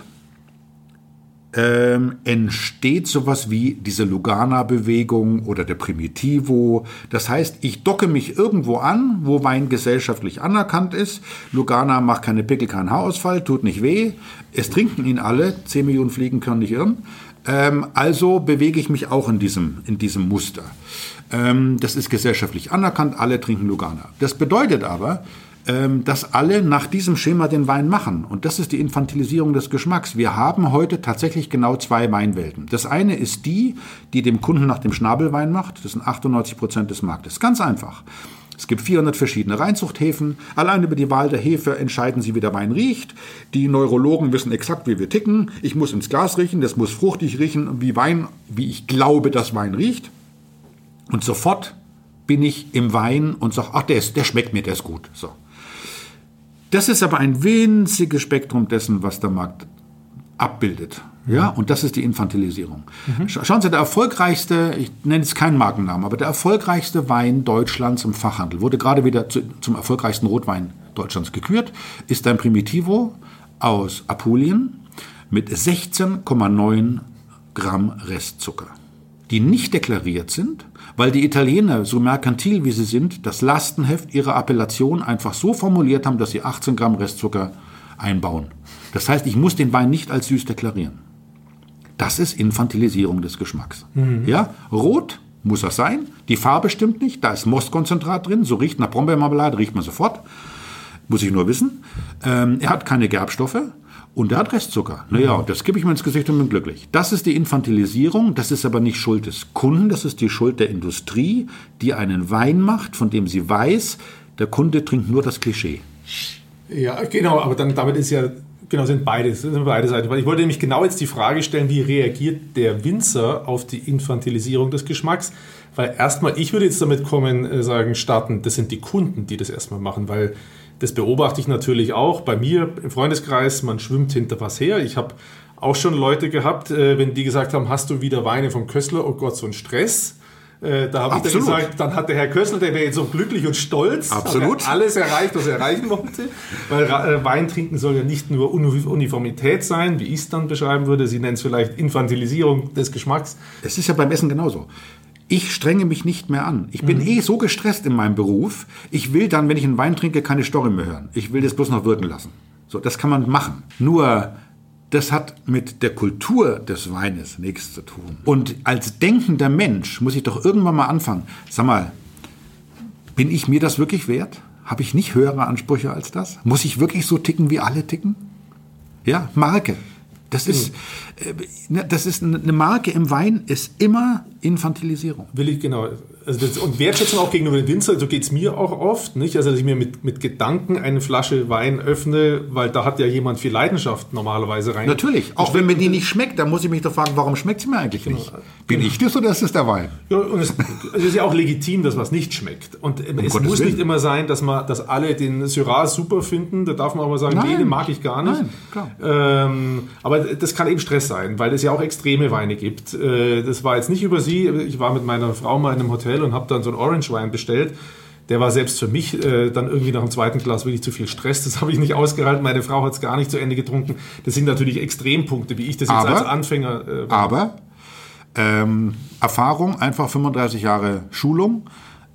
ähm, entsteht sowas wie diese Lugana-Bewegung oder der Primitivo. Das heißt, ich docke mich irgendwo an, wo Wein gesellschaftlich anerkannt ist. Lugana macht keine Pickel, keinen Haarausfall, tut nicht weh. Es trinken ihn alle. 10 Millionen Fliegen können nicht irren. Ähm, also bewege ich mich auch in diesem, in diesem Muster. Ähm, das ist gesellschaftlich anerkannt, alle trinken Lugana. Das bedeutet aber, dass alle nach diesem Schema den Wein machen. Und das ist die Infantilisierung des Geschmacks. Wir haben heute tatsächlich genau zwei Weinwelten. Das eine ist die, die dem Kunden nach dem Schnabelwein macht. Das sind 98 Prozent des Marktes. Ganz einfach. Es gibt 400 verschiedene Reinzuchthäfen. Allein über die Wahl der Hefe entscheiden sie, wie der Wein riecht. Die Neurologen wissen exakt, wie wir ticken. Ich muss ins Glas riechen, das muss fruchtig riechen, wie Wein, wie ich glaube, dass Wein riecht. Und sofort bin ich im Wein und sage, ach, der, ist, der schmeckt mir, der ist gut. So. Das ist aber ein winziges Spektrum dessen, was der Markt abbildet. Ja, und das ist die Infantilisierung. Scha- Schauen Sie, der erfolgreichste, ich nenne jetzt keinen Markennamen, aber der erfolgreichste Wein Deutschlands im Fachhandel, wurde gerade wieder zu, zum erfolgreichsten Rotwein Deutschlands gekürt, ist ein Primitivo aus Apulien mit 16,9 Gramm Restzucker, die nicht deklariert sind, weil die Italiener, so merkantil wie sie sind, das Lastenheft ihrer Appellation einfach so formuliert haben, dass sie 18 Gramm Restzucker einbauen. Das heißt, ich muss den Wein nicht als süß deklarieren. Das ist Infantilisierung des Geschmacks. Ja, rot muss er sein. Die Farbe stimmt nicht. Da ist Mostkonzentrat drin. So riecht nach Brombeermarmelade, riecht man sofort. Muss ich nur wissen. Ähm, er hat keine Gerbstoffe und er hat Restzucker. Naja, das gebe ich mir ins Gesicht und bin glücklich. Das ist die Infantilisierung. Das ist aber nicht Schuld des Kunden. Das ist die Schuld der Industrie, die einen Wein macht, von dem sie weiß, der Kunde trinkt nur das Klischee. Ja, genau, aber dann damit ist ja, genau, sind beide, sind beide Seiten. Ich wollte nämlich genau jetzt die Frage stellen, wie reagiert der Winzer auf die Infantilisierung des Geschmacks? Weil erstmal, ich würde jetzt damit kommen, äh, sagen, starten, das sind die Kunden, die das erstmal machen, weil das beobachte ich natürlich auch bei mir im Freundeskreis, man schwimmt hinter was her. Ich habe auch schon Leute gehabt, äh, wenn die gesagt haben, hast du wieder Weine vom Köstler? Oh Gott, so ein Stress. Äh, Da habe ich dann gesagt, dann hat der Herr Köstler, der wäre jetzt so glücklich und stolz. Absolut. Hat er alles erreicht, was er erreichen wollte. Weil äh, Wein trinken soll ja nicht nur Uni- Uniformität sein, wie ich es dann beschreiben würde. Sie nennen es vielleicht Infantilisierung des Geschmacks. Es ist ja beim Essen genauso. Ich strenge mich nicht mehr an. Ich bin eh so gestresst in meinem Beruf. Ich will dann, wenn ich einen Wein trinke, keine Storre mehr hören. Ich will das bloß noch wirken lassen. So, das kann man machen. Nur, das hat mit der Kultur des Weines nichts zu tun. Und als denkender Mensch muss ich doch irgendwann mal anfangen. Sag mal, bin ich mir das wirklich wert? Habe ich nicht höhere Ansprüche als das? Muss ich wirklich so ticken, wie alle ticken? Ja, Marke. Das ist, äh, ne, das ist eine Marke im Wein, ist immer Infantilisierung. Will ich, genau. Also das, und Wertschätzung auch gegenüber den Winzer, so geht es mir auch oft. Nicht? Also, dass ich mir mit, mit Gedanken eine Flasche Wein öffne, weil da hat ja jemand viel Leidenschaft normalerweise rein. Natürlich, auch wenn mir die nicht schmeckt, dann muss ich mich doch fragen, warum schmeckt sie mir eigentlich nicht? Bin ich das oder ist es der Wein? Ja, und es, es ist ja auch legitim, dass was nicht schmeckt. Und es Gottes muss Willen. nicht immer sein, dass, man, dass alle den Syrah super finden. Da darf man auch mal sagen, Nein. nee, den mag ich gar nicht. Nein, klar. Ähm, aber das kann eben Stress sein, weil es ja auch extreme Weine gibt. Äh, das war jetzt nicht über sie. Ich war mit meiner Frau mal in einem Hotel und habe dann so einen Orange-Wein bestellt. Der war selbst für mich äh, dann irgendwie nach dem zweiten Glas wirklich zu viel Stress. Das habe ich nicht ausgehalten. Meine Frau hat es gar nicht zu Ende getrunken. Das sind natürlich Extrempunkte, wie ich das jetzt Aber- als Anfänger äh, Aber ähm, Erfahrung, einfach 35 Jahre Schulung.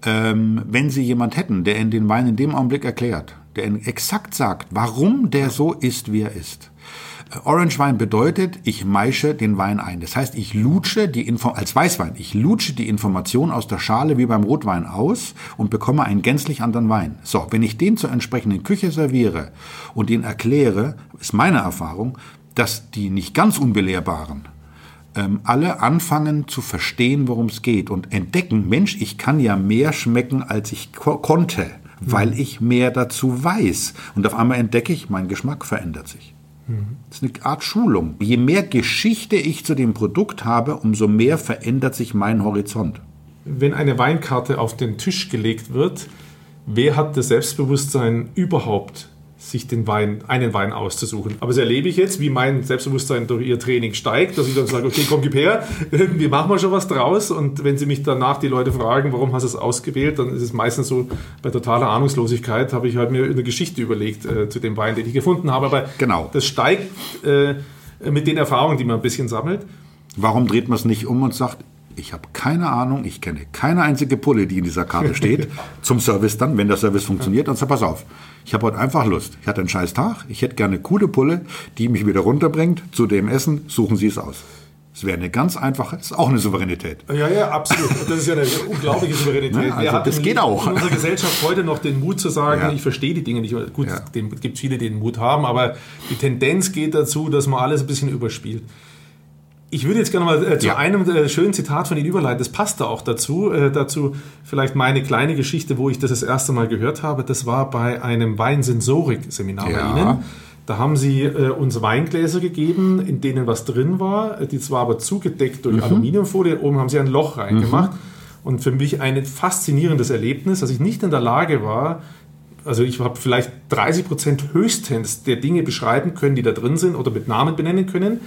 Ähm, wenn Sie jemand hätten, der in den Wein in dem Augenblick erklärt, der Ihnen exakt sagt, warum der so ist, wie er ist. Orange Wein bedeutet, ich meische den Wein ein. Das heißt, ich lutsche die Info als Weißwein, ich lutsche die Information aus der Schale wie beim Rotwein aus und bekomme einen gänzlich anderen Wein. So, wenn ich den zur entsprechenden Küche serviere und den erkläre, ist meine Erfahrung, dass die nicht ganz unbelehrbaren ähm, alle anfangen zu verstehen, worum es geht und entdecken, Mensch, ich kann ja mehr schmecken, als ich ko konnte, weil ich mehr dazu weiß. Und auf einmal entdecke ich, mein Geschmack verändert sich. Das ist eine Art Schulung. Je mehr Geschichte ich zu dem Produkt habe, umso mehr verändert sich mein Horizont. wenn eine Weinkarte auf den Tisch gelegt wird, wer hat das Selbstbewusstsein überhaupt, sich den Wein, einen Wein auszusuchen? Aber das erlebe ich jetzt, wie mein Selbstbewusstsein durch ihr Training steigt, dass ich dann sage, okay, komm, gib her, wir machen mal schon was draus. Und wenn sie mich danach die Leute fragen, warum hast du es ausgewählt, dann ist es meistens so, bei totaler Ahnungslosigkeit habe ich halt mir eine Geschichte überlegt äh, zu dem Wein, den ich gefunden habe. Aber Genau. das steigt äh, mit den Erfahrungen, die man ein bisschen sammelt. Warum dreht man es nicht um und sagt, ich habe keine Ahnung, ich kenne keine einzige Pulle, die in dieser Karte steht, zum Service dann, wenn der Service funktioniert, dann sag, pass auf, ich habe heute einfach Lust. Ich hatte einen scheiß Tag, ich hätte gerne eine coole Pulle, die mich wieder runterbringt zu dem Essen, suchen Sie es aus. Es wäre eine ganz einfache, ist auch eine Souveränität. Ja, ja, absolut. Das ist ja eine unglaubliche Souveränität. Ja, also das in, geht auch. in unserer Gesellschaft heute noch den Mut zu sagen, Ja. ich verstehe die Dinge nicht. Gut, Ja. dem gibt viele, die den Mut haben, aber die Tendenz geht dazu, dass man alles ein bisschen überspielt. Ich würde jetzt gerne mal äh, zu Ja. einem äh, schönen Zitat von Ihnen überleiten. Das passt da auch dazu. Äh, dazu vielleicht meine kleine Geschichte, wo ich das das erste Mal gehört habe. Das war bei einem Weinsensorik-Seminar Ja. bei Ihnen. Da haben Sie äh, uns Weingläser gegeben, in denen was drin war. Die zwar aber zugedeckt durch Aluminiumfolie. Oben haben Sie ein Loch reingemacht. Und für mich ein faszinierendes Erlebnis, dass ich nicht in der Lage war, also ich habe vielleicht 30 Prozent höchstens der Dinge beschreiben können, die da drin sind oder mit Namen benennen können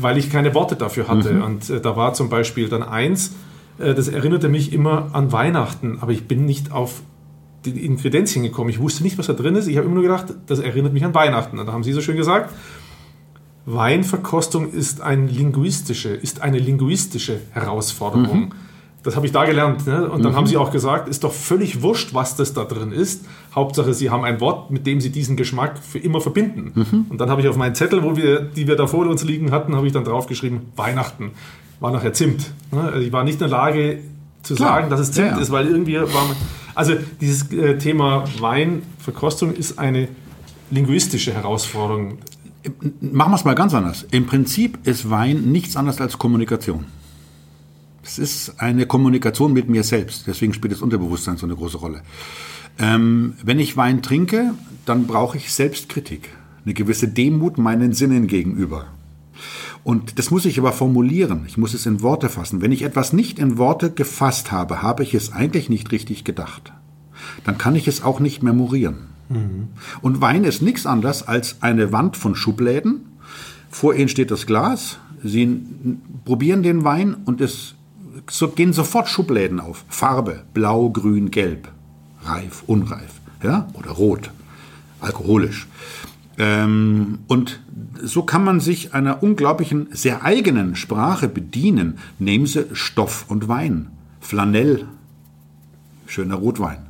weil ich keine Worte dafür hatte. Und äh, da war zum Beispiel dann eins, äh, das erinnerte mich immer an Weihnachten, aber ich bin nicht auf die Ingredienzien gekommen. Ich wusste nicht, was da drin ist. Ich habe immer nur gedacht, das erinnert mich an Weihnachten. Und da haben Sie so schön gesagt, Weinverkostung ist, ein linguistische, ist eine linguistische Herausforderung. Das habe ich da gelernt. Ne? Und dann haben sie auch gesagt, ist doch völlig wurscht, was das da drin ist. Hauptsache, sie haben ein Wort, mit dem sie diesen Geschmack für immer verbinden. Und dann habe ich auf meinen Zettel, wo wir, die wir da vor uns liegen hatten, habe ich dann draufgeschrieben, Weihnachten. War nachher Zimt. Ne? Also ich war nicht in der Lage zu Klar. sagen, dass es Zimt ja. ist, weil irgendwie war man, also dieses äh, Thema Weinverkostung ist eine linguistische Herausforderung. Machen wir es mal ganz anders. Im Prinzip ist Wein nichts anderes als Kommunikation. Es ist eine Kommunikation mit mir selbst. Deswegen spielt das Unterbewusstsein so eine große Rolle. Ähm, wenn ich Wein trinke, dann brauche ich Selbstkritik. Eine gewisse Demut meinen Sinnen gegenüber. Und das muss ich aber formulieren. Ich muss es in Worte fassen. Wenn ich etwas nicht in Worte gefasst habe, habe ich es eigentlich nicht richtig gedacht. Dann kann ich es auch nicht memorieren. Und Wein ist nichts anderes als eine Wand von Schubläden. Vor Ihnen steht das Glas. Sie probieren den Wein und es gehen sofort Schubläden auf. Farbe, blau, grün, gelb. Reif, unreif. Ja? Oder rot. Alkoholisch. Ähm, und so kann man sich einer unglaublichen, sehr eigenen Sprache bedienen. Nehmen Sie Stoff und Wein. Flanell, schöner Rotwein.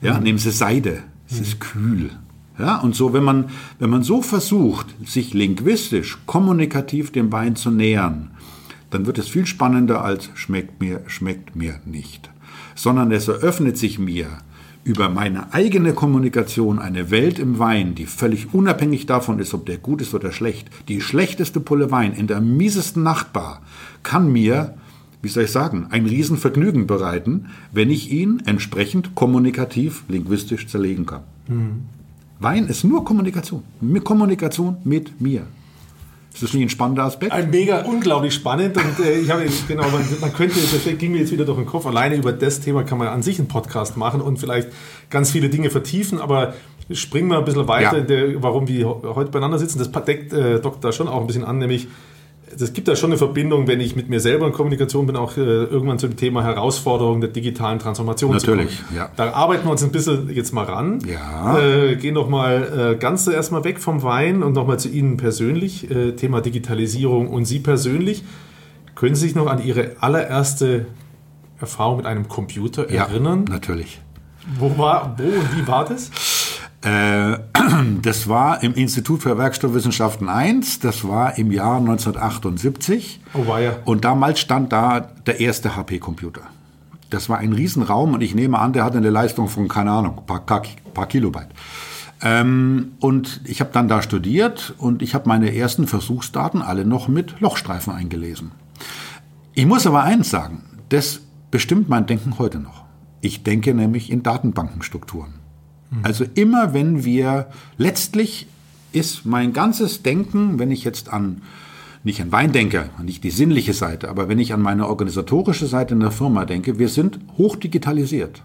Ja, nehmen Sie Seide, es ist kühl. Ja, und so, wenn man, wenn man so versucht, sich linguistisch, kommunikativ dem Wein zu nähern, dann wird es viel spannender als schmeckt mir, schmeckt mir nicht. Sondern es eröffnet sich mir über meine eigene Kommunikation eine Welt im Wein, die völlig unabhängig davon ist, ob der gut ist oder schlecht, die schlechteste Pulle Wein in der miesesten Nachtbar kann mir, wie soll ich sagen, ein Riesenvergnügen bereiten, wenn ich ihn entsprechend kommunikativ, linguistisch zerlegen kann. Wein ist nur Kommunikation. Kommunikation mit mir. Ist das nicht ein spannender Aspekt? Ein mega, unglaublich spannend. Und äh, ich habe, genau, man, man könnte, das ging mir jetzt wieder durch den Kopf. Alleine über das Thema kann man an sich einen Podcast machen und vielleicht ganz viele Dinge vertiefen, aber springen wir ein bisschen weiter, Ja. der, warum wir heute beieinander sitzen. Das deckt äh, Dr. da schon auch ein bisschen an, nämlich es gibt da schon eine Verbindung, wenn ich mit mir selber in Kommunikation bin, auch äh, irgendwann zum Thema Herausforderung der digitalen Transformation Natürlich, ja. Da arbeiten wir uns ein bisschen jetzt mal ran. Ja. Äh, gehen doch mal äh, ganz zuerst mal weg vom Wein und nochmal zu Ihnen persönlich. Äh, Thema Digitalisierung und Sie persönlich. Können Sie sich noch an Ihre allererste Erfahrung mit einem Computer erinnern? natürlich. Wo, war, wo und wie war das? Äh, das war im Institut für Werkstoffwissenschaften 1, das war im Jahr 1978. Oh, war ja. Und damals stand da der erste HP-Computer. Das war ein Riesenraum und ich nehme an, der hatte eine Leistung von, keine Ahnung, ein paar, paar Kilobyte. Ähm, und ich habe dann da studiert und ich habe meine ersten Versuchsdaten alle noch mit Lochstreifen eingelesen. Ich muss aber eins sagen, das bestimmt mein Denken heute noch. Ich denke nämlich in Datenbankenstrukturen. Also immer wenn wir, letztlich ist mein ganzes Denken, wenn ich jetzt an, nicht an Wein denke, nicht die sinnliche Seite, aber wenn ich an meine organisatorische Seite in der Firma denke, wir sind hochdigitalisiert.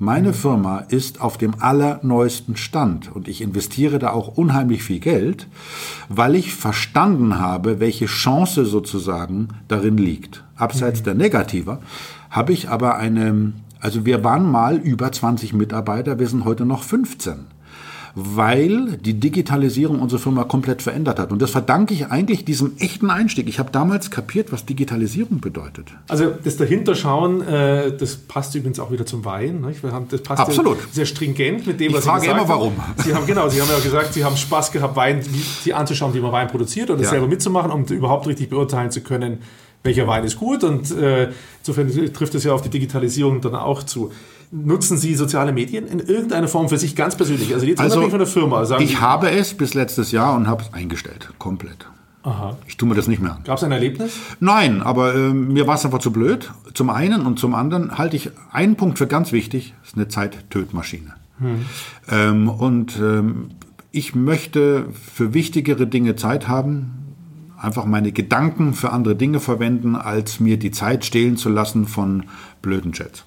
Meine Firma ist auf dem allerneuesten Stand und ich investiere da auch unheimlich viel Geld, weil ich verstanden habe, welche Chance sozusagen darin liegt. Abseits der Negativer habe ich aber eine, also wir waren mal über 20 Mitarbeiter, wir sind heute noch 15 weil die Digitalisierung unsere Firma komplett verändert hat. Und das verdanke ich eigentlich diesem echten Einstieg. Ich habe damals kapiert, was Digitalisierung bedeutet. Also das Dahinterschauen, äh, das passt übrigens auch wieder zum Wein. Ne? Wir haben, das passt Absolut. Sehr stringent mit dem, Ich was frage Sie gesagt immer, warum. haben. Sie haben genau, Sie haben ja gesagt, Sie haben Spaß gehabt, Wein die anzuschauen, wie man Wein produziert und das Ja. selber mitzumachen, um überhaupt richtig beurteilen zu können, welcher Wein ist gut. Und äh, insofern trifft es ja auf die Digitalisierung dann auch zu. Nutzen Sie soziale Medien in irgendeiner Form für sich ganz persönlich? Also jetzt unabhängig von der Firma. Sagen ich Sie, habe es bis letztes Jahr und habe es eingestellt, komplett. Aha. Ich tue mir das nicht mehr an. Gab es ein Erlebnis? Nein, aber ähm, mir war es einfach zu blöd. Zum einen und zum anderen halte ich einen Punkt für ganz wichtig, ist eine Zeittötmaschine. Ähm, und ähm, ich möchte für wichtigere Dinge Zeit haben, einfach meine Gedanken für andere Dinge verwenden, als mir die Zeit stehlen zu lassen von blöden Chats.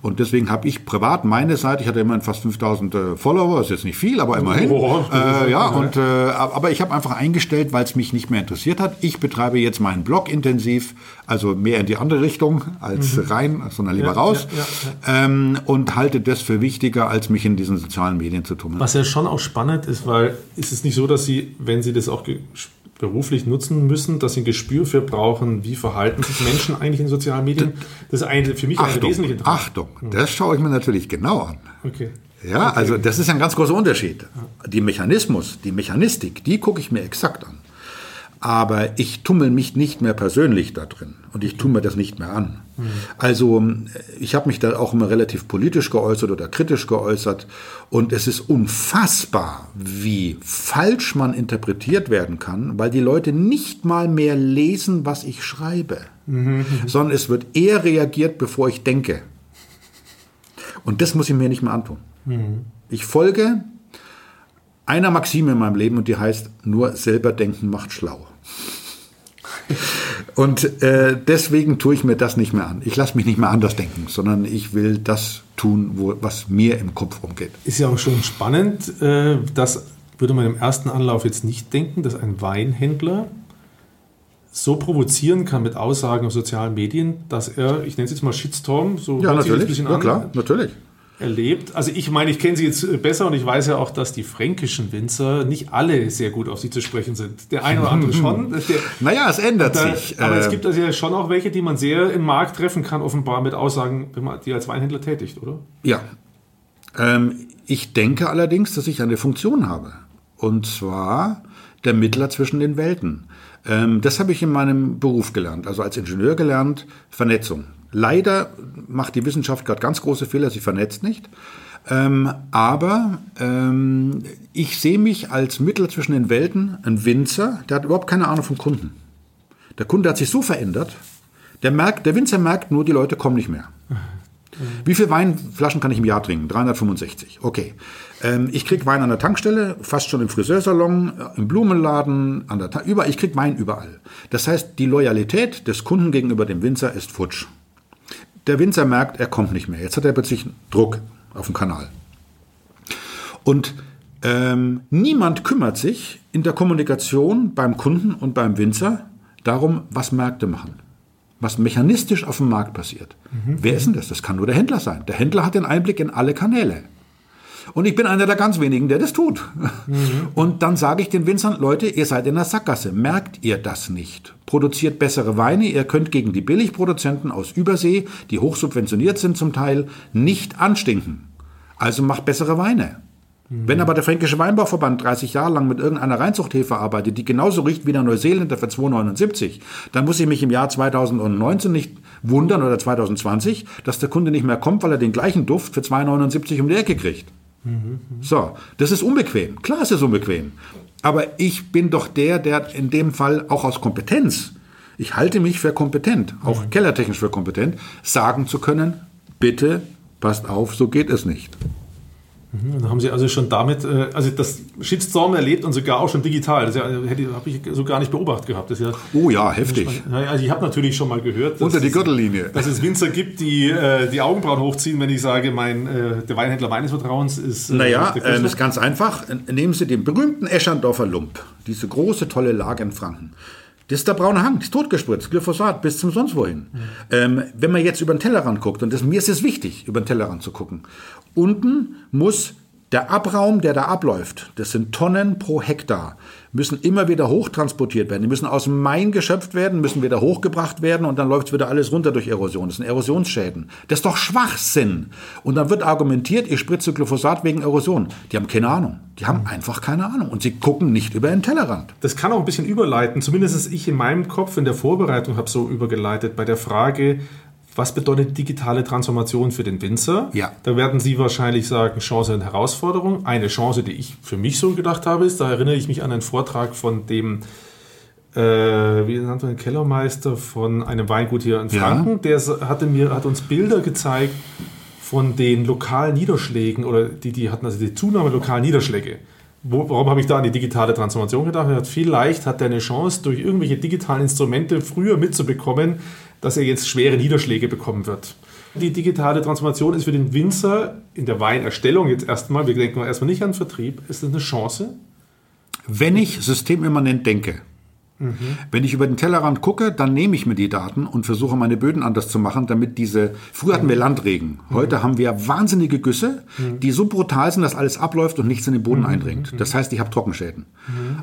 Und deswegen habe ich privat meine Seite, ich hatte immerhin fast 5000 äh, Follower, ist jetzt nicht viel, aber immerhin. Oh, äh, ja, und, äh, aber ich habe einfach eingestellt, weil es mich nicht mehr interessiert hat. Ich betreibe jetzt meinen Blog intensiv, also mehr in die andere Richtung als rein, sondern lieber Mhm. Ja, raus. ja, Ähm, und halte das für wichtiger, als mich in diesen sozialen Medien zu tummeln. Was ja schon auch spannend ist, weil ist es nicht so, dass Sie, wenn Sie das auch beruflich nutzen müssen, dass Sie ein Gespür für brauchen, wie verhalten sich Menschen eigentlich in sozialen Medien? Das ist eine, für mich eine Achtung, wesentliche Frage. Achtung, das schaue ich mir natürlich genau an. Okay. Ja, also das ist ein ganz großer Unterschied. Die Mechanismus, die Mechanistik, die gucke ich mir exakt an. Aber ich tummel mich nicht mehr persönlich da drin und ich tue mir das nicht mehr an. Also ich habe mich da auch immer relativ politisch geäußert oder kritisch geäußert und es ist unfassbar, wie falsch man interpretiert werden kann, weil die Leute nicht mal mehr lesen, was ich schreibe, sondern es wird eher reagiert, bevor ich denke. Und das muss ich mir nicht mehr antun. Ich folge einer Maxime in meinem Leben und die heißt, nur selber denken macht schlau. Und äh, deswegen tue ich mir das nicht mehr an. Ich lasse mich nicht mehr anders denken, sondern ich will das tun, wo, was mir im Kopf umgeht. Ist ja auch schon spannend, äh, das würde man im ersten Anlauf jetzt nicht denken, dass ein Weinhändler so provozieren kann mit Aussagen auf sozialen Medien, dass er, ich nenne es jetzt mal Shitstorm, so Ja, das ein natürlich. bisschen Ja, an, klar, natürlich. Erlebt. Also ich meine, ich kenne sie jetzt äh, besser und ich weiß ja auch, dass die fränkischen Winzer nicht alle sehr gut auf sie zu sprechen sind. Der eine oder andere schon. Der, Naja, es ändert da, sich. aber Äh, es gibt also ja schon auch welche, die man sehr im Markt treffen kann, offenbar mit Aussagen, wenn man die als Weinhändler tätigt, oder? Ja. Ähm, ich denke allerdings, dass ich eine Funktion habe. Und zwar der Mittler zwischen den Welten. Ähm, das habe ich in meinem Beruf gelernt, also als Ingenieur gelernt, Vernetzung. Leider macht die Wissenschaft gerade ganz große Fehler, sie vernetzt nicht. Ähm, aber ähm, ich sehe mich als Mittel zwischen den Welten, ein Winzer, der hat überhaupt keine Ahnung vom Kunden. Der Kunde hat sich so verändert, der, merkt, der Winzer merkt nur, die Leute kommen nicht mehr. Wie viele Weinflaschen kann ich im Jahr trinken? 365. Okay. Ähm, ich krieg Wein an der Tankstelle, fast schon im Friseursalon, äh, im Blumenladen, an der Ta überall. Ich krieg Wein überall. Das heißt, die Loyalität des Kunden gegenüber dem Winzer ist futsch. Der Winzer merkt, er kommt nicht mehr. Jetzt hat er plötzlich Druck auf dem Kanal. Und ähm, niemand kümmert sich in der Kommunikation beim Kunden und beim Winzer darum, was Märkte machen was mechanistisch auf dem Markt passiert. Mhm. Wer ist denn das? Das kann nur der Händler sein. Der Händler hat den Einblick in alle Kanäle. Und ich bin einer der ganz wenigen, der das tut. Mhm. Und dann sage ich den Winzern, Leute, ihr seid in der Sackgasse. Merkt ihr das nicht? Produziert bessere Weine. Ihr könnt gegen die Billigproduzenten aus Übersee, die hochsubventioniert sind zum Teil, nicht anstinken. Also macht bessere Weine. Wenn aber der Fränkische Weinbauverband 30 Jahre lang mit irgendeiner Reinzuchthefe arbeitet, die genauso riecht wie der Neuseeländer für 2,79, dann muss ich mich im Jahr 2019 nicht wundern oder 2020, dass der Kunde nicht mehr kommt, weil er den gleichen Duft für 2,79 um die Ecke kriegt. Mhm. So, das ist unbequem. Klar ist es unbequem. Aber ich bin doch der, der in dem Fall auch aus Kompetenz, ich halte mich für kompetent, auch mhm. kellertechnisch für kompetent, sagen zu können, bitte passt auf, so geht es nicht. Mhm, dann haben Sie also schon damit, äh, also das Shitstorm erlebt und sogar auch schon digital. Das ja, hätte habe ich so gar nicht beobachtet gehabt. Ja, oh ja, heftig. Also ich habe natürlich schon mal gehört, unter die Gürtellinie, dass es Winzer gibt, die äh, die Augenbrauen hochziehen, wenn ich sage, mein äh, der Weinhändler meines Vertrauens ist. Naja, das ist ganz einfach. Nehmen Sie den berühmten Eschandorfer Lump, diese große tolle Lage in Franken. Das ist der braune Hang, das ist totgespritzt, Glyphosat bis zum sonst wohin. Mhm. Ähm, wenn man jetzt über den Tellerrand guckt, und das, mir ist es wichtig, über den Tellerrand zu gucken, unten muss der Abraum, der da abläuft, das sind Tonnen pro Hektar, müssen immer wieder hochtransportiert werden. Die müssen aus dem Main geschöpft werden, müssen wieder hochgebracht werden und dann läuft wieder alles runter durch Erosion. Das sind Erosionsschäden. Das ist doch Schwachsinn. Und dann wird argumentiert, ich spritze Glyphosat wegen Erosion. Die haben keine Ahnung. Die haben einfach keine Ahnung. Und sie gucken nicht über den Tellerrand. Das kann auch ein bisschen überleiten. Zumindest ich in meinem Kopf in der Vorbereitung habe so übergeleitet bei der Frage, was bedeutet digitale Transformation für den Winzer? Ja. Da werden Sie wahrscheinlich sagen, Chance und Herausforderung. Eine Chance, die ich für mich so gedacht habe, ist, da erinnere ich mich an einen Vortrag von dem, äh, wie nennt man Kellermeister von einem Weingut hier in Franken. Ja. Der hatte mir, hat uns Bilder gezeigt von den lokalen Niederschlägen oder die, die hatten also die Zunahme lokaler Niederschläge. Wo, warum habe ich da an die digitale Transformation gedacht? Vielleicht hat er eine Chance, durch irgendwelche digitalen Instrumente früher mitzubekommen, dass er jetzt schwere Niederschläge bekommen wird. Die digitale Transformation ist für den Winzer in der Weinerstellung jetzt erstmal, wir denken erstmal nicht an Vertrieb, ist das eine Chance? Wenn ich systemimmanent denke, mhm. wenn ich über den Tellerrand gucke, dann nehme ich mir die Daten und versuche meine Böden anders zu machen, damit diese, früher hatten wir mhm. Landregen, heute mhm. haben wir wahnsinnige Güsse, mhm. die so brutal sind, dass alles abläuft und nichts in den Boden mhm. eindringt. Das heißt, ich habe Trockenschäden.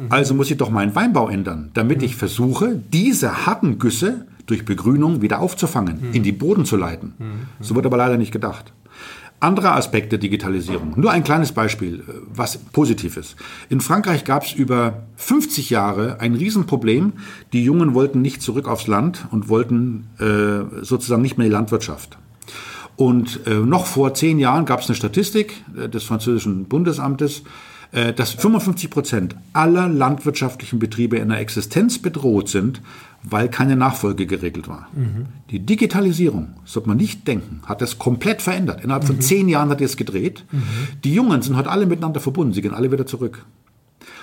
Also muss ich doch meinen Weinbau ändern, damit ich versuche, diese harten Güsse durch Begrünung wieder aufzufangen, mhm. in die Boden zu leiten. Mhm. So wird aber leider nicht gedacht. Andere Aspekte der Digitalisierung. Nur ein kleines Beispiel, äh, was positiv ist. In Frankreich gab es über 50 Jahre ein Riesenproblem. Die Jungen wollten nicht zurück aufs Land und wollten äh, sozusagen nicht mehr die Landwirtschaft. Und äh, noch vor zehn Jahren gab es eine Statistik äh, des französischen Bundesamtes, dass 55 Prozent aller landwirtschaftlichen Betriebe in der Existenz bedroht sind, weil keine Nachfolge geregelt war. Mhm. Die Digitalisierung, sollte man nicht denken, hat das komplett verändert. Innerhalb mhm. von zehn Jahren hat es gedreht. Mhm. Die Jungen sind heute alle miteinander verbunden, sie gehen alle wieder zurück.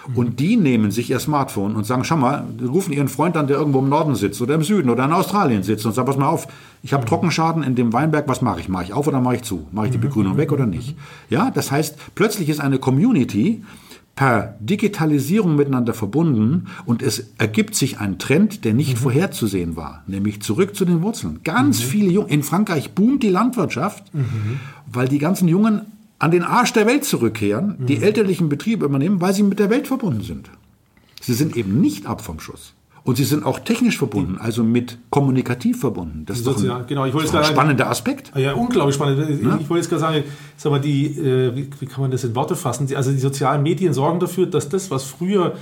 Mhm. Und die nehmen sich ihr Smartphone und sagen, schau mal, rufen ihren Freund an, der irgendwo im Norden sitzt oder im Süden oder in Australien sitzt und sagen, pass mal auf, ich habe mhm. Trockenschaden in dem Weinberg, was mache ich? Mache ich auf oder mache ich zu? Mache ich die mhm. Begrünung weg oder nicht? Ja, das heißt, plötzlich ist eine Community per Digitalisierung miteinander verbunden und es ergibt sich ein Trend, der nicht mhm. vorherzusehen war, nämlich zurück zu den Wurzeln. Ganz mhm. viele Jungen, in Frankreich boomt die Landwirtschaft, mhm. weil die ganzen Jungen an den Arsch der Welt zurückkehren, die mhm. elterlichen Betriebe übernehmen, weil sie mit der Welt verbunden sind. Sie sind eben nicht ab vom Schuss. Und sie sind auch technisch verbunden, also mit kommunikativ verbunden. Das ist doch ein, genau. ich wollte ein spannender Aspekt. Ja, unglaublich spannend. Ja? Ich wollte jetzt gerade sagen, sag mal, die, äh, wie, wie, kann man das in Worte fassen? Also die sozialen Medien sorgen dafür, dass das, was früher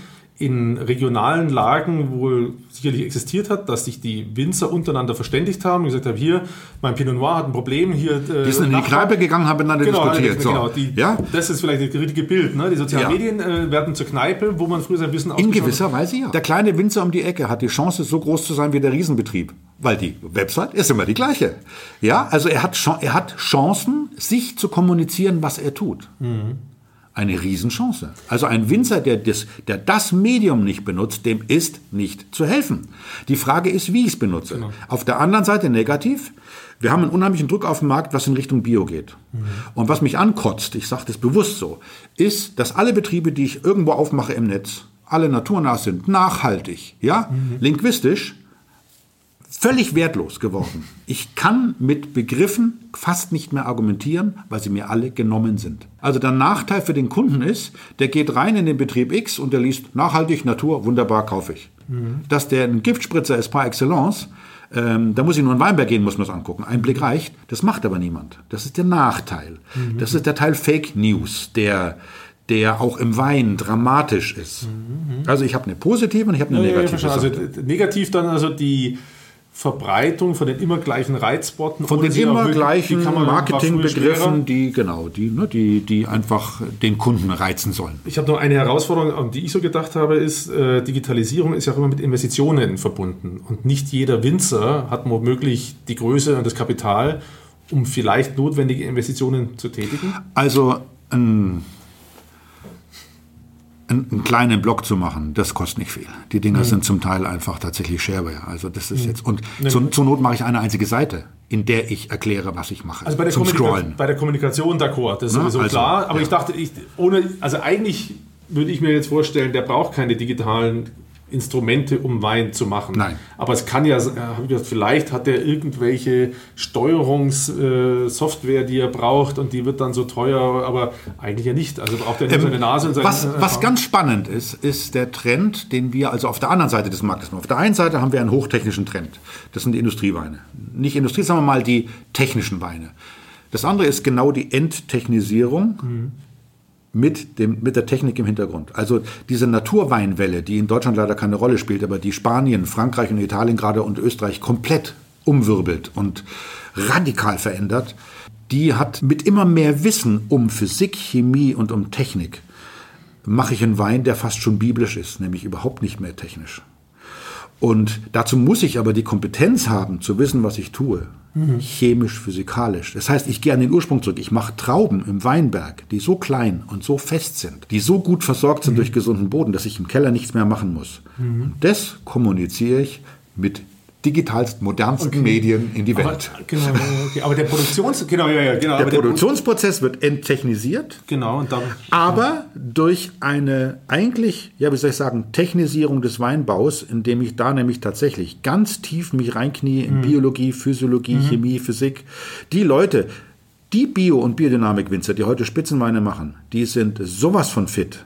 in regionalen Lagen wohl sicherlich existiert hat, dass sich die Winzer untereinander verständigt haben und gesagt haben, hier, mein Pinot Noir hat ein Problem, hier... Äh, Die sind in die Kneipe gegangen, haben miteinander Genau, diskutiert. das, So. genau die, ja? das ist vielleicht das richtige Bild. Ne? Die sozialen Ja. Medien äh, werden zur Kneipe, wo man früher sein Wissen In gewisser Weise ja. Der kleine Winzer um die Ecke hat die Chance, so groß zu sein wie der Riesenbetrieb. Weil die Website ist immer die gleiche. Ja, also er hat, er hat Chancen, sich zu kommunizieren, was er tut. Eine Riesenchance. Also ein Winzer, der das, der das Medium nicht benutzt, dem ist nicht zu helfen. Die Frage ist, wie ich es benutze. Auf der anderen Seite negativ. Wir haben einen unheimlichen Druck auf dem Markt, was in Richtung Bio geht. Und was mich ankotzt, ich sage das bewusst so, ist, dass alle Betriebe, die ich irgendwo aufmache im Netz, alle naturnah sind, nachhaltig, ja, linguistisch, völlig wertlos geworden. Ich kann mit Begriffen fast nicht mehr argumentieren, weil sie mir alle genommen sind. Also der Nachteil für den Kunden ist, der geht rein in den Betrieb X und der liest nachhaltig, Natur, wunderbar, kaufe ich. Dass der ein Giftspritzer ist par excellence, ähm, da muss ich nur in Weinberg gehen, muss man es angucken. Ein Blick reicht. Das macht aber niemand. Das ist der Nachteil. Das ist der Teil Fake News, der der auch im Wein dramatisch ist. Also ich habe eine positive und ich habe eine Ja, ja, negative. Seite. also negativ dann also die Verbreitung von den immer gleichen Reizbotten. Von den immer gleichen. Marketingbegriffen, die genau, die, ne, die, die einfach den Kunden reizen sollen. Ich habe noch eine Herausforderung, an die ich so gedacht habe, ist, äh, Digitalisierung ist ja auch immer mit Investitionen verbunden. Und nicht jeder Winzer hat womöglich die Größe und das Kapital, um vielleicht notwendige Investitionen zu tätigen. Also ein, einen kleinen Block zu machen, das kostet nicht viel. Die Dinger Mhm. sind zum Teil einfach tatsächlich Shareware. Also das ist jetzt und zu, zur Not mache ich eine einzige Seite, in der ich erkläre, was ich mache. Also bei der, zum Kommunika Scrollen. bei der Kommunikation d'accord, das ist Na, sowieso also, klar. Aber ja. ich dachte, ich, ohne, also eigentlich würde ich mir jetzt vorstellen, der braucht keine digitalen Instrumente, um Wein zu machen. Nein. Aber es kann ja, äh, vielleicht hat er irgendwelche Steuerungssoftware, die er braucht und die wird dann so teuer, aber eigentlich ja nicht. Also braucht er nur seine Nase und seine Ähm, Was, was ganz spannend ist, ist der Trend, den wir also auf der anderen Seite des Marktes machen. Auf der einen Seite haben wir einen hochtechnischen Trend. Das sind die Industrieweine. Nicht Industrie, sagen wir mal die technischen Weine. Das andere ist genau die Enttechnisierung mit, dem, mit der Technik im Hintergrund. Also diese Naturweinwelle, die in Deutschland leider keine Rolle spielt, aber die Spanien, Frankreich und Italien gerade und Österreich komplett umwirbelt und radikal verändert, die hat mit immer mehr Wissen um Physik, Chemie und um Technik, mache ich einen Wein, der fast schon biblisch ist, nämlich überhaupt nicht mehr technisch. Und dazu muss ich aber die Kompetenz haben, zu wissen, was ich tue. Chemisch, physikalisch. Das heißt, ich gehe an den Ursprung zurück. Ich mache Trauben im Weinberg, die so klein und so fest sind, die so gut versorgt sind durch gesunden Boden, dass ich im Keller nichts mehr machen muss. Und das kommuniziere ich mit digitalst modernsten Medien in die aber, Welt. genau, okay. aber der Produktions... Genau, ja, ja, genau. Der aber der Produktionsprozess wird enttechnisiert. Genau, und dann... Aber durch eine eigentlich, ja, wie soll ich sagen, Technisierung des Weinbaus, indem ich da nämlich tatsächlich ganz tief mich reinknie in Biologie, Physiologie, Chemie, Physik. Die Leute, die Bio- und Biodynamikwinzer, die heute Spitzenweine machen, die sind sowas von fit.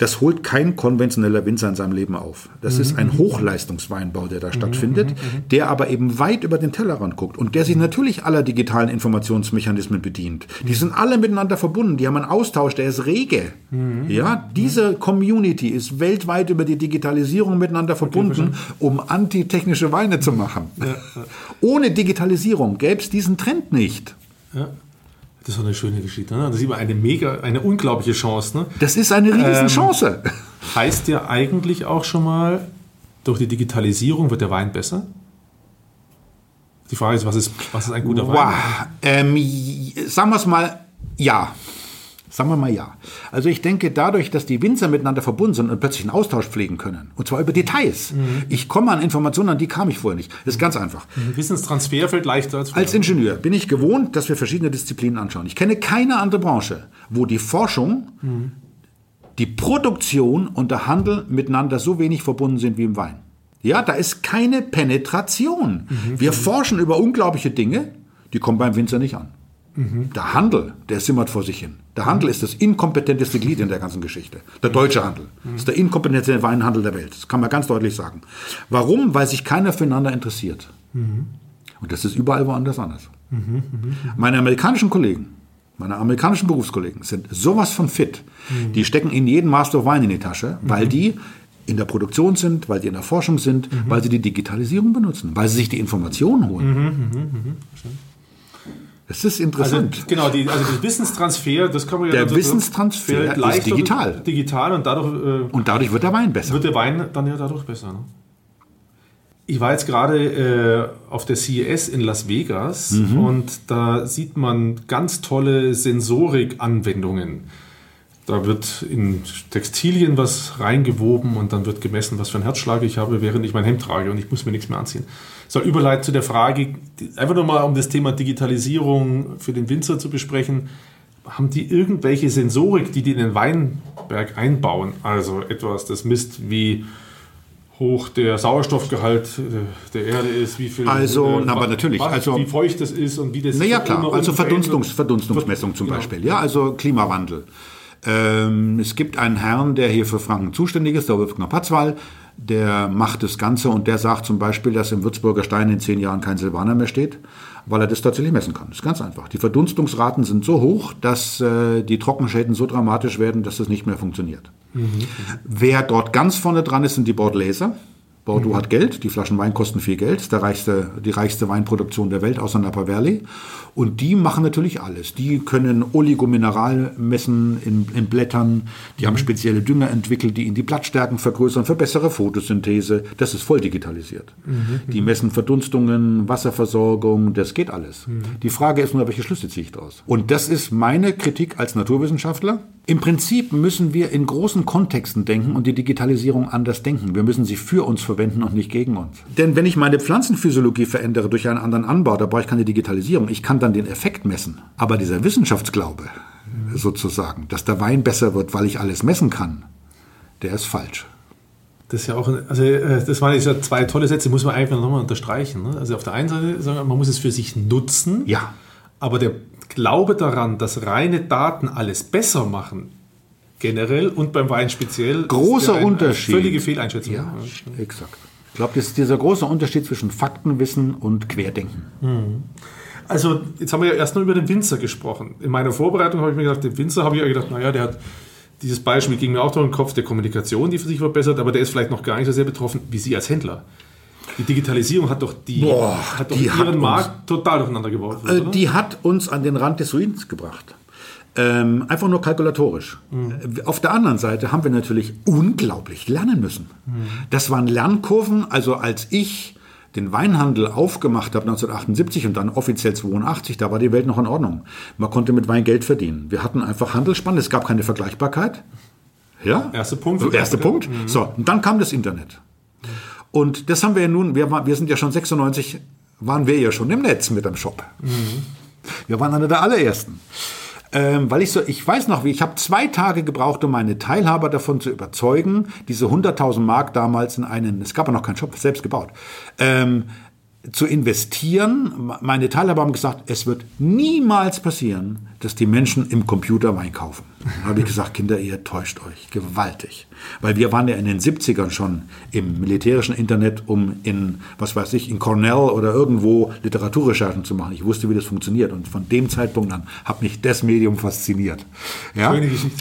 Das holt kein konventioneller Winzer in seinem Leben auf. Das ist ein Hochleistungsweinbau, der da stattfindet, der aber eben weit über den Tellerrand guckt und der sich natürlich aller digitalen Informationsmechanismen bedient. Die sind alle miteinander verbunden, die haben einen Austausch, der ist rege. Ja, diese Community ist weltweit über die Digitalisierung miteinander verbunden, um antitechnische Weine zu machen. Ohne Digitalisierung gäbe es diesen Trend nicht. Das ist doch eine schöne Geschichte. Ne? Da sieht man eine mega, eine unglaubliche Chance. Ne? Das ist eine Riesenchance. Heißt ja eigentlich auch schon mal, durch die Digitalisierung wird der Wein besser? Die Frage ist, was ist, was ist ein guter Wein? Wow. Ähm, j- sagen wir es mal, ja. Sagen wir mal ja. Also ich denke, dadurch, dass die Winzer miteinander verbunden sind und plötzlich einen Austausch pflegen können, und zwar über Details. Ich komme an Informationen, an die kam ich vorher nicht. Das ist ganz einfach. Wissenstransfer fällt leichter als früher. Als Ingenieur bin ich gewohnt, dass wir verschiedene Disziplinen anschauen. Ich kenne keine andere Branche, wo die Forschung, die Produktion und der Handel miteinander so wenig verbunden sind wie im Wein. Ja, da ist keine Penetration. Wir forschen über unglaubliche Dinge, die kommen beim Winzer nicht an. Der Handel, der simmert vor sich hin. Der Handel ist das inkompetenteste Glied in der ganzen Geschichte. Der deutsche Handel ist der inkompetenteste Weinhandel der Welt. Das kann man ganz deutlich sagen. Warum? Weil sich keiner füreinander interessiert. Und das ist überall woanders anders. Meine amerikanischen Kollegen, meine amerikanischen Berufskollegen sind sowas von fit. Die stecken in jeden Master Wine in die Tasche, weil die in der Produktion sind, weil sie in der Forschung sind, weil sie die Digitalisierung benutzen, weil sie sich die Informationen holen. Das ist Also interessant. genau, die, also der Wissenstransfer, das kann man ja Der also so- Wissenstransfer ist digital. Digital und dadurch äh, Und dadurch wird der Wein besser. wird der Wein dann ja dadurch besser. Ne? Ich war jetzt gerade äh, auf der CES in Las Vegas Mhm. und da sieht man ganz tolle Sensorik-Anwendungen. Da wird in Textilien was reingewoben und dann wird gemessen, was für einen Herzschlag ich habe, während ich mein Hemd trage und ich muss mir nichts mehr anziehen. So, überleitet zu der Frage, einfach nur mal um das Thema Digitalisierung für den Winzer zu besprechen. Haben die irgendwelche Sensorik, die die in den Weinberg einbauen? Also etwas, das misst, wie hoch der Sauerstoffgehalt äh, der Erde ist, wie viel. Also, na, aber natürlich, was- also- wie feucht es ist und wie das. Naja, klar. Also Verdunstungs. Verdunstungsmessung zum Genau. Beispiel. Ja, also Klimawandel. Ähm, es gibt einen Herrn, der hier für Franken zuständig ist, der Wolfgang Patzwall. Der macht das Ganze und der sagt zum Beispiel, dass im Würzburger Stein in zehn Jahren kein Silvaner mehr steht, weil er das tatsächlich messen kann. Das ist ganz einfach. Die Verdunstungsraten sind so hoch, dass äh, die Trockenschäden so dramatisch werden, dass das nicht mehr funktioniert. Wer dort ganz vorne dran ist, sind die Bordeläser. Bordeaux hat Geld, die Flaschen Wein kosten viel Geld, der reichste, die reichste Weinproduktion der Welt außer Napa Valley. Und die machen natürlich alles. Die können Oligomineral messen in, in Blättern, die haben spezielle Dünger entwickelt, die in die Blattstärken vergrößern für bessere Photosynthese. Das ist voll digitalisiert. Die messen Verdunstungen, Wasserversorgung, das geht alles. Die Frage ist nur, welche Schlüsse ziehe ich daraus? Und das ist meine Kritik als Naturwissenschaftler. Im Prinzip müssen wir in großen Kontexten denken und die Digitalisierung anders denken. Wir müssen sie für uns verwenden und nicht gegen uns. Denn wenn ich meine Pflanzenphysiologie verändere durch einen anderen Anbau, da brauche ich keine Digitalisierung. Ich kann dann den Effekt messen. Aber dieser Wissenschaftsglaube, sozusagen, dass der Wein besser wird, weil ich alles messen kann, der ist falsch. Das ist ja auch, ein- also äh, das waren jetzt ja zwei tolle Sätze, muss man einfach nochmal unterstreichen. Ne? Also auf der einen Seite sagen wir, man muss es für sich nutzen, Ja. aber der Glaube daran, dass reine Daten alles besser machen, generell und beim Wein speziell, Großer ja Unterschied. Völlige Fehleinschätzung. Ja, exakt. Ich glaube, das ist dieser große Unterschied zwischen Faktenwissen und Querdenken. Also, jetzt haben wir ja erst nur über den Winzer gesprochen. In meiner Vorbereitung habe ich mir gedacht, den Winzer habe ich ja gedacht, naja, der hat dieses Beispiel ging mir auch durch den Kopf der Kommunikation, die für sich verbessert, aber der ist vielleicht noch gar nicht so sehr betroffen wie Sie als Händler. Die Digitalisierung hat doch, die, Boah, hat doch die hat Ihren uns- Markt total durcheinander geworfen. Äh, die hat uns an den Rand des Ruins gebracht. Ähm, einfach nur kalkulatorisch. Äh, Auf der anderen Seite haben wir natürlich unglaublich lernen müssen. Das waren Lernkurven. Also als ich den Weinhandel aufgemacht habe 1978 und dann offiziell 82, da war die Welt noch in Ordnung. Man konnte mit Wein Geld verdienen. Wir hatten einfach Handelsspann, es gab keine Vergleichbarkeit. Ja? Erster Punkt. So, erster Punkt. So, und dann kam das Internet. Und das haben wir ja nun, wir, wir sind ja schon 96, waren wir ja schon im Netz mit dem Shop. Wir waren einer der allerersten. Ähm, weil ich so, ich weiß noch, wie ich habe zwei Tage gebraucht, um meine Teilhaber davon zu überzeugen, diese 100.000 Mark damals in einen, es gab ja noch keinen Shop, selbst gebaut, ähm, zu investieren. Meine Teilhaber haben gesagt, es wird niemals passieren, dass die Menschen im Computer Wein kaufen. Dann habe ich gesagt, Kinder, ihr täuscht euch gewaltig. Weil wir waren ja in den 70ern schon im militärischen Internet, um in, was weiß ich, in Cornell oder irgendwo Literaturrecherchen zu machen. Ich wusste, wie das funktioniert. Und von dem Zeitpunkt an hat mich das Medium fasziniert. Ja,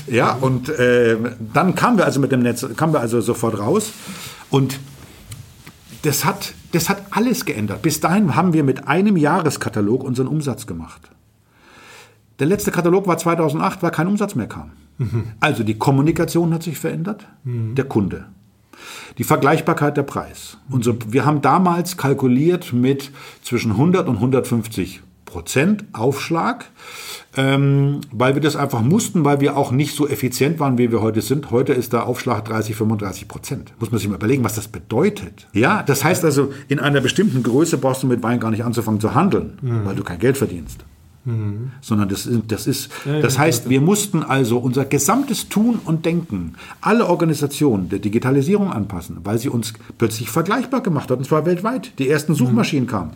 ja und äh, dann kamen wir also mit dem Netz, kamen wir also sofort raus. Und das hat, das hat alles geändert. Bis dahin haben wir mit einem Jahreskatalog unseren Umsatz gemacht. Der letzte Katalog war 2008, weil kein Umsatz mehr kam. Also die Kommunikation hat sich verändert, der Kunde. Die Vergleichbarkeit der Preis. Unser, wir haben damals kalkuliert mit zwischen 100 und 150 Prozent Aufschlag, ähm, weil wir das einfach mussten, weil wir auch nicht so effizient waren, wie wir heute sind. Heute ist der Aufschlag 30, 35 Prozent. Muss man sich mal überlegen, was das bedeutet. Ja, das heißt also, in einer bestimmten Größe brauchst du mit Wein gar nicht anzufangen zu handeln, weil du kein Geld verdienst. Sondern das, ist- das ist, das heißt, wir mussten also unser gesamtes Tun und Denken, alle Organisationen der Digitalisierung anpassen, weil sie uns plötzlich vergleichbar gemacht hat, und zwar weltweit. Die ersten Suchmaschinen kamen.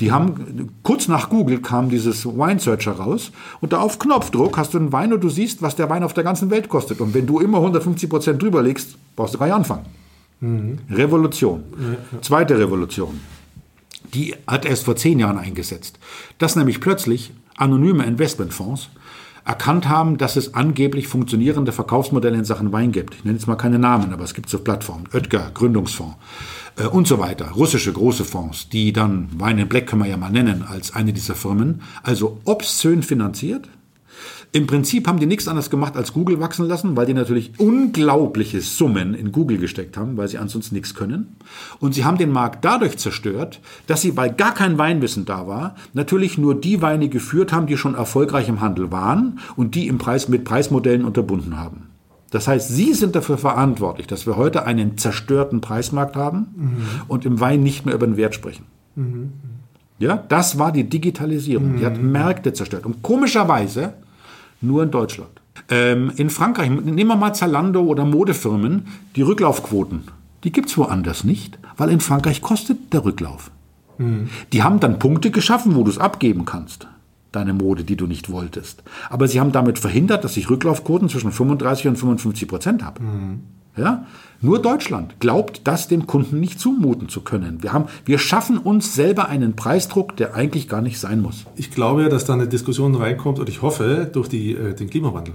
Die haben, kurz nach Google kam dieses Wine Searcher raus und da auf Knopfdruck hast du einen Wein und du siehst, was der Wein auf der ganzen Welt kostet. Und wenn du immer 150 Prozent drüber legst, brauchst du gar nicht anfangen. Revolution. Zweite Revolution die hat erst vor zehn Jahren eingesetzt. Dass nämlich plötzlich anonyme Investmentfonds erkannt haben, dass es angeblich funktionierende Verkaufsmodelle in Sachen Wein gibt. Ich nenne jetzt mal keine Namen, aber es gibt so Plattformen. Oetker, Gründungsfonds äh, und so weiter. Russische große Fonds, die dann Wein in Black können wir ja mal nennen als eine dieser Firmen. Also obszön finanziert, im Prinzip haben die nichts anderes gemacht als Google wachsen lassen, weil die natürlich unglaubliche Summen in Google gesteckt haben, weil sie ansonsten nichts können. Und sie haben den Markt dadurch zerstört, dass sie, weil gar kein Weinwissen da war, natürlich nur die Weine geführt haben, die schon erfolgreich im Handel waren und die im Preis mit Preismodellen unterbunden haben. Das heißt, Sie sind dafür verantwortlich, dass wir heute einen zerstörten Preismarkt haben mhm. und im Wein nicht mehr über den Wert sprechen. Mhm. Ja, das war die Digitalisierung. Mhm. Die hat Märkte zerstört. Und komischerweise nur in Deutschland. Ähm, in Frankreich, nehmen wir mal Zalando oder Modefirmen, die Rücklaufquoten, die gibt es woanders nicht, weil in Frankreich kostet der Rücklauf. Mhm. Die haben dann Punkte geschaffen, wo du es abgeben kannst, deine Mode, die du nicht wolltest. Aber sie haben damit verhindert, dass ich Rücklaufquoten zwischen 35 und 55 Prozent habe. Mhm. Ja? Nur Deutschland glaubt, das dem Kunden nicht zumuten zu können. Wir, haben, wir schaffen uns selber einen Preisdruck, der eigentlich gar nicht sein muss. Ich glaube, dass da eine Diskussion reinkommt und ich hoffe, durch die, äh, den Klimawandel.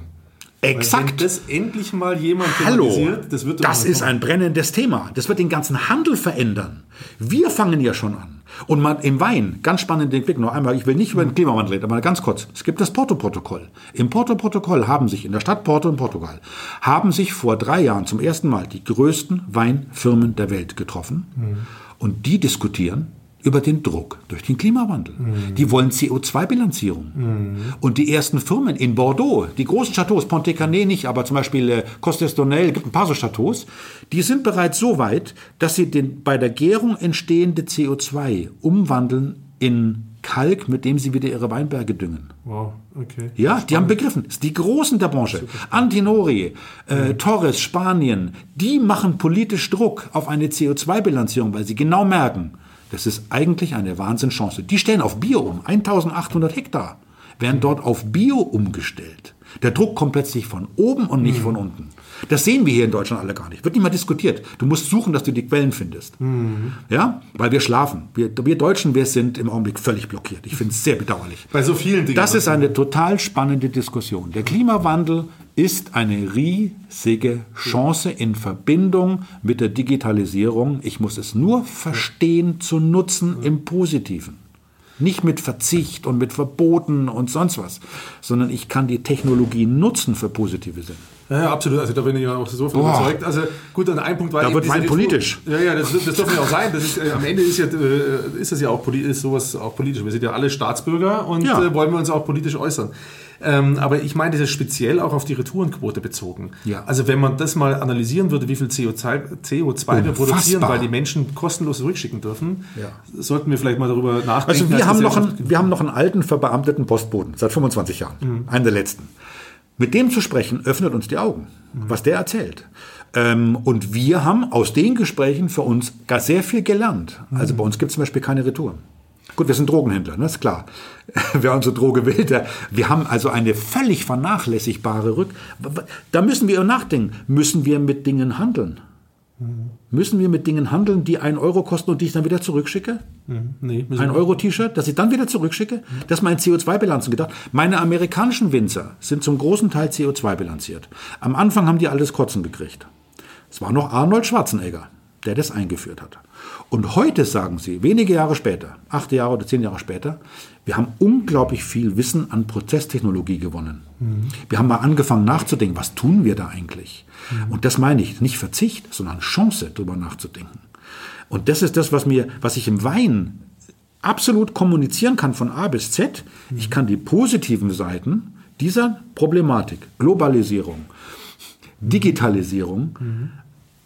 Exakt. Wenn das endlich mal jemand Hallo, das, wird das ist ein brennendes Thema. Das wird den ganzen Handel verändern. Wir fangen ja schon an. Und man, im Wein, ganz spannend den Blick noch einmal, ich will nicht über den Klimawandel reden, aber ganz kurz. Es gibt das Porto-Protokoll. Im Porto-Protokoll haben sich in der Stadt Porto in Portugal, haben sich vor drei Jahren zum ersten Mal die größten Weinfirmen der Welt getroffen. Mhm. Und die diskutieren über den Druck durch den Klimawandel. Mhm. Die wollen CO2-Bilanzierung. Mhm. Und die ersten Firmen in Bordeaux, die großen Chateaus, Pontet-Canet nicht, aber zum Beispiel äh, Costes d'Onel, gibt ein paar so Chateaus, die sind bereits so weit, dass sie den bei der Gärung entstehende CO2 umwandeln in Kalk, mit dem sie wieder ihre Weinberge düngen. Wow, okay. Ja, Spannend. die haben begriffen. Die Großen der Branche. Antinori, äh, mhm. Torres, Spanien, die machen politisch Druck auf eine CO2-Bilanzierung, weil sie genau merken, das ist eigentlich eine Wahnsinnschance. Die stellen auf Bio um. 1800 Hektar werden dort auf Bio umgestellt. Der Druck kommt plötzlich von oben und nicht mhm. von unten. Das sehen wir hier in Deutschland alle gar nicht. Wird nicht mal diskutiert. Du musst suchen, dass du die Quellen findest. Mhm. Ja, weil wir schlafen. Wir, wir, Deutschen, wir sind im Augenblick völlig blockiert. Ich finde es sehr bedauerlich. Bei so vielen Dingen. Das ist eine total spannende Diskussion. Der Klimawandel ist eine riesige Chance in Verbindung mit der Digitalisierung. Ich muss es nur verstehen zu nutzen im Positiven. Nicht mit Verzicht und mit Verboten und sonst was, sondern ich kann die Technologie nutzen für positive Sinne. Ja, absolut. Also da bin ich ja auch so überzeugt. Also gut, an einem Punkt war da wird mein politisch. Ja, ja, das, das dürfen ja auch sein. Das ist, äh, am Ende ist ja äh, ist das ja auch ist sowas auch politisch. Wir sind ja alle Staatsbürger und ja. äh, wollen wir uns auch politisch äußern. Ähm, aber ich meine, das ist speziell auch auf die Retourenquote bezogen. Ja. Also wenn man das mal analysieren würde, wie viel CO2, CO2 wir produzieren, weil die Menschen kostenlos zurückschicken dürfen, ja. sollten wir vielleicht mal darüber nachdenken. Also wir haben, noch einen, wir haben noch einen alten verbeamteten Postboten seit 25 Jahren, mhm. einen der letzten. Mit dem zu sprechen, öffnet uns die Augen, mhm. was der erzählt. Ähm, und wir haben aus den Gesprächen für uns gar sehr viel gelernt. Also mhm. bei uns gibt es zum Beispiel keine Retouren. Gut, wir sind Drogenhändler, ne? ist klar. Wer unsere Droge will, der, wir haben also eine völlig vernachlässigbare Rück... Da müssen wir nachdenken. Müssen wir mit Dingen handeln? Mhm. Müssen wir mit Dingen handeln, die einen Euro kosten und die ich dann wieder zurückschicke? Mhm. Nee, ein Euro-T-Shirt, das ich dann wieder zurückschicke? Mhm. Das ist mein CO2-Bilanzen gedacht. Meine amerikanischen Winzer sind zum großen Teil CO2-bilanziert. Am Anfang haben die alles kotzen gekriegt. Es war noch Arnold Schwarzenegger, der das eingeführt hat. Und heute sagen sie, wenige Jahre später, acht Jahre oder zehn Jahre später, wir haben unglaublich viel Wissen an Prozesstechnologie gewonnen. Mhm. Wir haben mal angefangen nachzudenken, was tun wir da eigentlich? Mhm. Und das meine ich, nicht Verzicht, sondern Chance, darüber nachzudenken. Und das ist das, was mir, was ich im Wein absolut kommunizieren kann von A bis Z. Mhm. Ich kann die positiven Seiten dieser Problematik, Globalisierung, Digitalisierung, mhm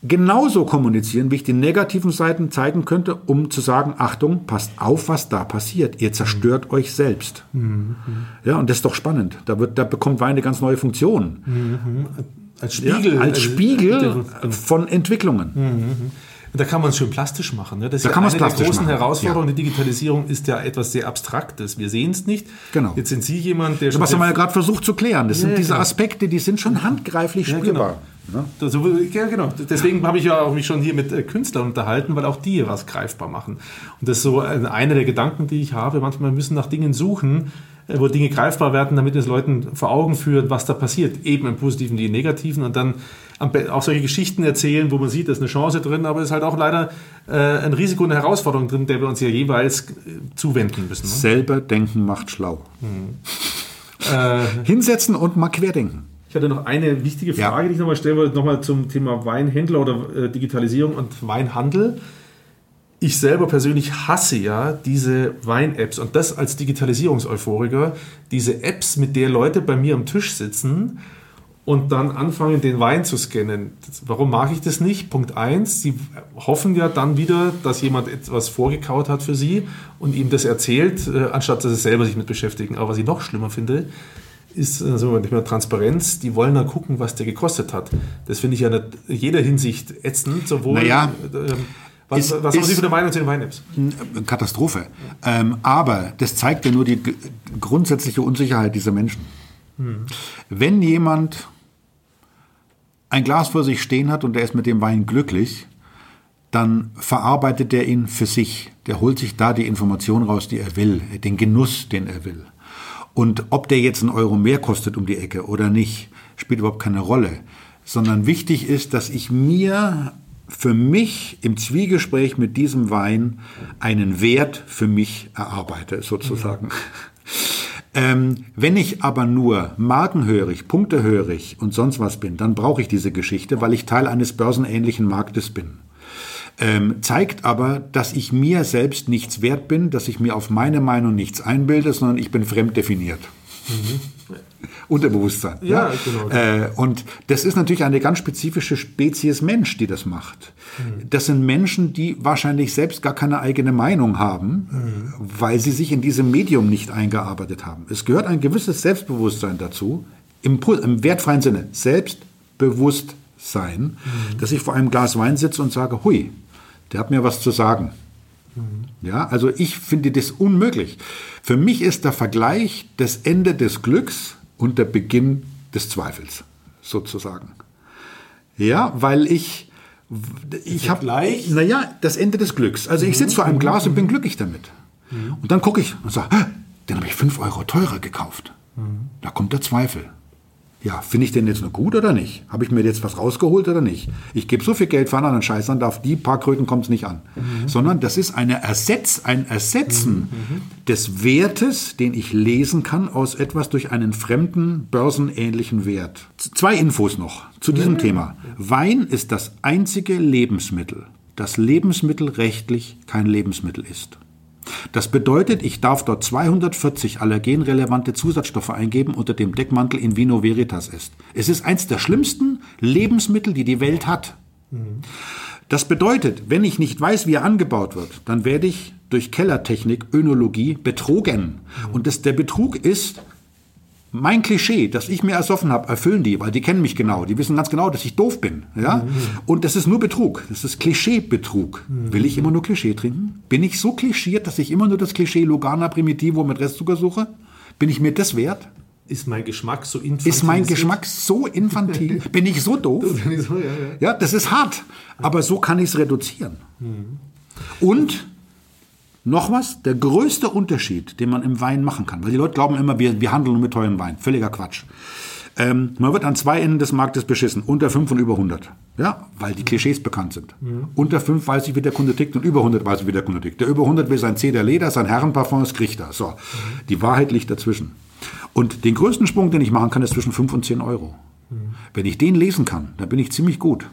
genauso kommunizieren, wie ich die negativen Seiten zeigen könnte, um zu sagen, Achtung, passt auf, was da passiert. Ihr zerstört mhm. euch selbst. Mhm. Ja, und das ist doch spannend. Da, wird, da bekommt Wein eine ganz neue Funktion. Mhm. Als Spiegel. Ja, als Spiegel von Entwicklungen. Mhm. Da kann man es schön plastisch machen. Ne? Das ist da ja kann eine der großen machen. Herausforderungen ja. der Digitalisierung ist ja etwas sehr Abstraktes. Wir sehen es nicht. Genau. Jetzt sind Sie jemand, der schon. Was haben wir ja gerade versucht zu klären. Das ja, sind diese genau. Aspekte, die sind schon handgreiflich spürbar. Genau. Ne? Also, ja, genau. Deswegen habe ich ja auch mich schon hier mit äh, Künstlern unterhalten, weil auch die was greifbar machen. Und das ist so einer der Gedanken, die ich habe. Manchmal müssen nach Dingen suchen, äh, wo Dinge greifbar werden, damit es Leuten vor Augen führt, was da passiert, eben im Positiven wie im Negativen und dann auch solche Geschichten erzählen, wo man sieht, da ist eine Chance drin, aber es ist halt auch leider äh, ein Risiko und eine Herausforderung drin, der wir uns ja jeweils äh, zuwenden müssen. Ne? Selber denken macht schlau. Mhm. Äh, Hinsetzen und mal querdenken. Ich hatte noch eine wichtige Frage, ja. die ich nochmal stellen wollte, nochmal zum Thema Weinhändler oder äh, Digitalisierung und Weinhandel. Ich selber persönlich hasse ja diese Wein-Apps und das als Digitalisierungseuphoriker, diese Apps, mit der Leute bei mir am Tisch sitzen und dann anfangen, den Wein zu scannen. Warum mag ich das nicht? Punkt eins: sie hoffen ja dann wieder, dass jemand etwas vorgekaut hat für sie und ihm das erzählt, äh, anstatt dass sie selber sich mit beschäftigen. Aber was ich noch schlimmer finde, ist also nicht mehr Transparenz. Die wollen dann gucken, was der gekostet hat. Das finde ich ja in jeder Hinsicht ätzend. Sowohl, naja, äh, was, ist, was haben Sie für eine Meinung zu den Wein-Apps? Katastrophe. Ähm, aber das zeigt ja nur die grundsätzliche Unsicherheit dieser Menschen. Hm. Wenn jemand ein Glas vor sich stehen hat und er ist mit dem Wein glücklich, dann verarbeitet er ihn für sich. Der holt sich da die Information raus, die er will, den Genuss, den er will. Und ob der jetzt einen Euro mehr kostet um die Ecke oder nicht, spielt überhaupt keine Rolle. Sondern wichtig ist, dass ich mir für mich im Zwiegespräch mit diesem Wein einen Wert für mich erarbeite, sozusagen. Mhm. Ähm, wenn ich aber nur markenhörig, punktehörig und sonst was bin, dann brauche ich diese Geschichte, weil ich Teil eines börsenähnlichen Marktes bin. Ähm, zeigt aber, dass ich mir selbst nichts wert bin, dass ich mir auf meine Meinung nichts einbilde, sondern ich bin fremd definiert. Mhm. Unterbewusstsein. Ja, ja? genau. Äh, und das ist natürlich eine ganz spezifische Spezies Mensch, die das macht. Mhm. Das sind Menschen, die wahrscheinlich selbst gar keine eigene Meinung haben, mhm. weil sie sich in diesem Medium nicht eingearbeitet haben. Es gehört ein gewisses Selbstbewusstsein dazu, im, im wertfreien Sinne, Selbstbewusstsein, mhm. dass ich vor einem Glas Wein sitze und sage, hui, der hat mir was zu sagen. Mhm. Ja, also ich finde das unmöglich. Für mich ist der Vergleich das Ende des Glücks und der Beginn des Zweifels, sozusagen. Ja, weil ich, ich habe, naja, das Ende des Glücks. Also ich sitze vor einem Glas und bin glücklich damit. Und dann gucke ich und sage, den habe ich 5 Euro teurer gekauft. Da kommt der Zweifel ja, finde ich den jetzt nur gut oder nicht? Habe ich mir jetzt was rausgeholt oder nicht? Ich gebe so viel Geld für einen anderen Scheiß an, auf die paar Kröten kommt es nicht an. Mhm. Sondern das ist eine Ersetz, ein Ersetzen mhm. mhm. des Wertes, den ich lesen kann aus etwas durch einen fremden, börsenähnlichen Wert. Zwei Infos noch zu diesem ja. Thema. Wein ist das einzige Lebensmittel, das lebensmittelrechtlich kein Lebensmittel ist. Das bedeutet, ich darf dort 240 allergenrelevante Zusatzstoffe eingeben unter dem Deckmantel in Vino Veritas ist. Es ist eins der schlimmsten Lebensmittel, die die Welt hat. Das bedeutet, wenn ich nicht weiß, wie er angebaut wird, dann werde ich durch Kellertechnik, Önologie betrogen. Und das, der Betrug ist, mein Klischee, das ich mir ersoffen habe, erfüllen die, weil die kennen mich genau. Die wissen ganz genau, dass ich doof bin. Ja? Mhm. Und das ist nur Betrug. Das ist Klischeebetrug. Mhm. Will ich immer nur Klischee trinken? Bin ich so klischiert, dass ich immer nur das Klischee Lugana Primitivo mit Restzucker suche? Bin ich mir das wert? Ist mein Geschmack so infantil? Ist mein Geschmack so infantil? Bin ich so doof? ja, das ist hart. Aber so kann ich es reduzieren. Mhm. Und noch was, der größte Unterschied, den man im Wein machen kann, weil die Leute glauben immer, wir, wir handeln nur mit teuren Wein. Völliger Quatsch. Ähm, man wird an zwei Enden des Marktes beschissen, unter 5 und über 100. Ja, weil die Klischees bekannt sind. Mhm. Unter 5 weiß ich, wie der Kunde tickt und über 100 weiß ich, wie der Kunde tickt. Der über 100 will sein Zeder Leder, sein Herrenparfum, das kriegt er. So, mhm. die Wahrheit liegt dazwischen. Und den größten Sprung, den ich machen kann, ist zwischen 5 und 10 Euro. Mhm. Wenn ich den lesen kann, dann bin ich ziemlich gut.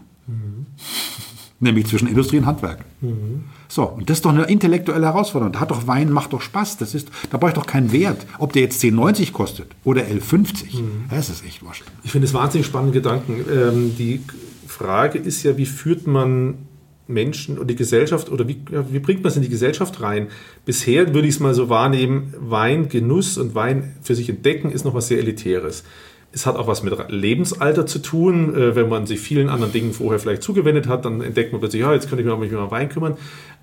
Nämlich zwischen Industrie und Handwerk. Mhm. So, und das ist doch eine intellektuelle Herausforderung. Da hat doch Wein, macht doch Spaß. Das ist, da brauche ich doch keinen Wert. Ob der jetzt 10,90 kostet oder 11,50. Mhm. Das ist echt wurscht. Ich finde es wahnsinnig spannende Gedanken. Ähm, die Frage ist ja, wie führt man Menschen oder die Gesellschaft oder wie, wie bringt man es in die Gesellschaft rein? Bisher würde ich es mal so wahrnehmen, Wein, Genuss und Wein für sich entdecken ist noch was sehr Elitäres. Es hat auch was mit Lebensalter zu tun. Äh, wenn man sich vielen anderen Dingen vorher vielleicht zugewendet hat, dann entdeckt man plötzlich, ja, jetzt könnte ich mich um Wein kümmern.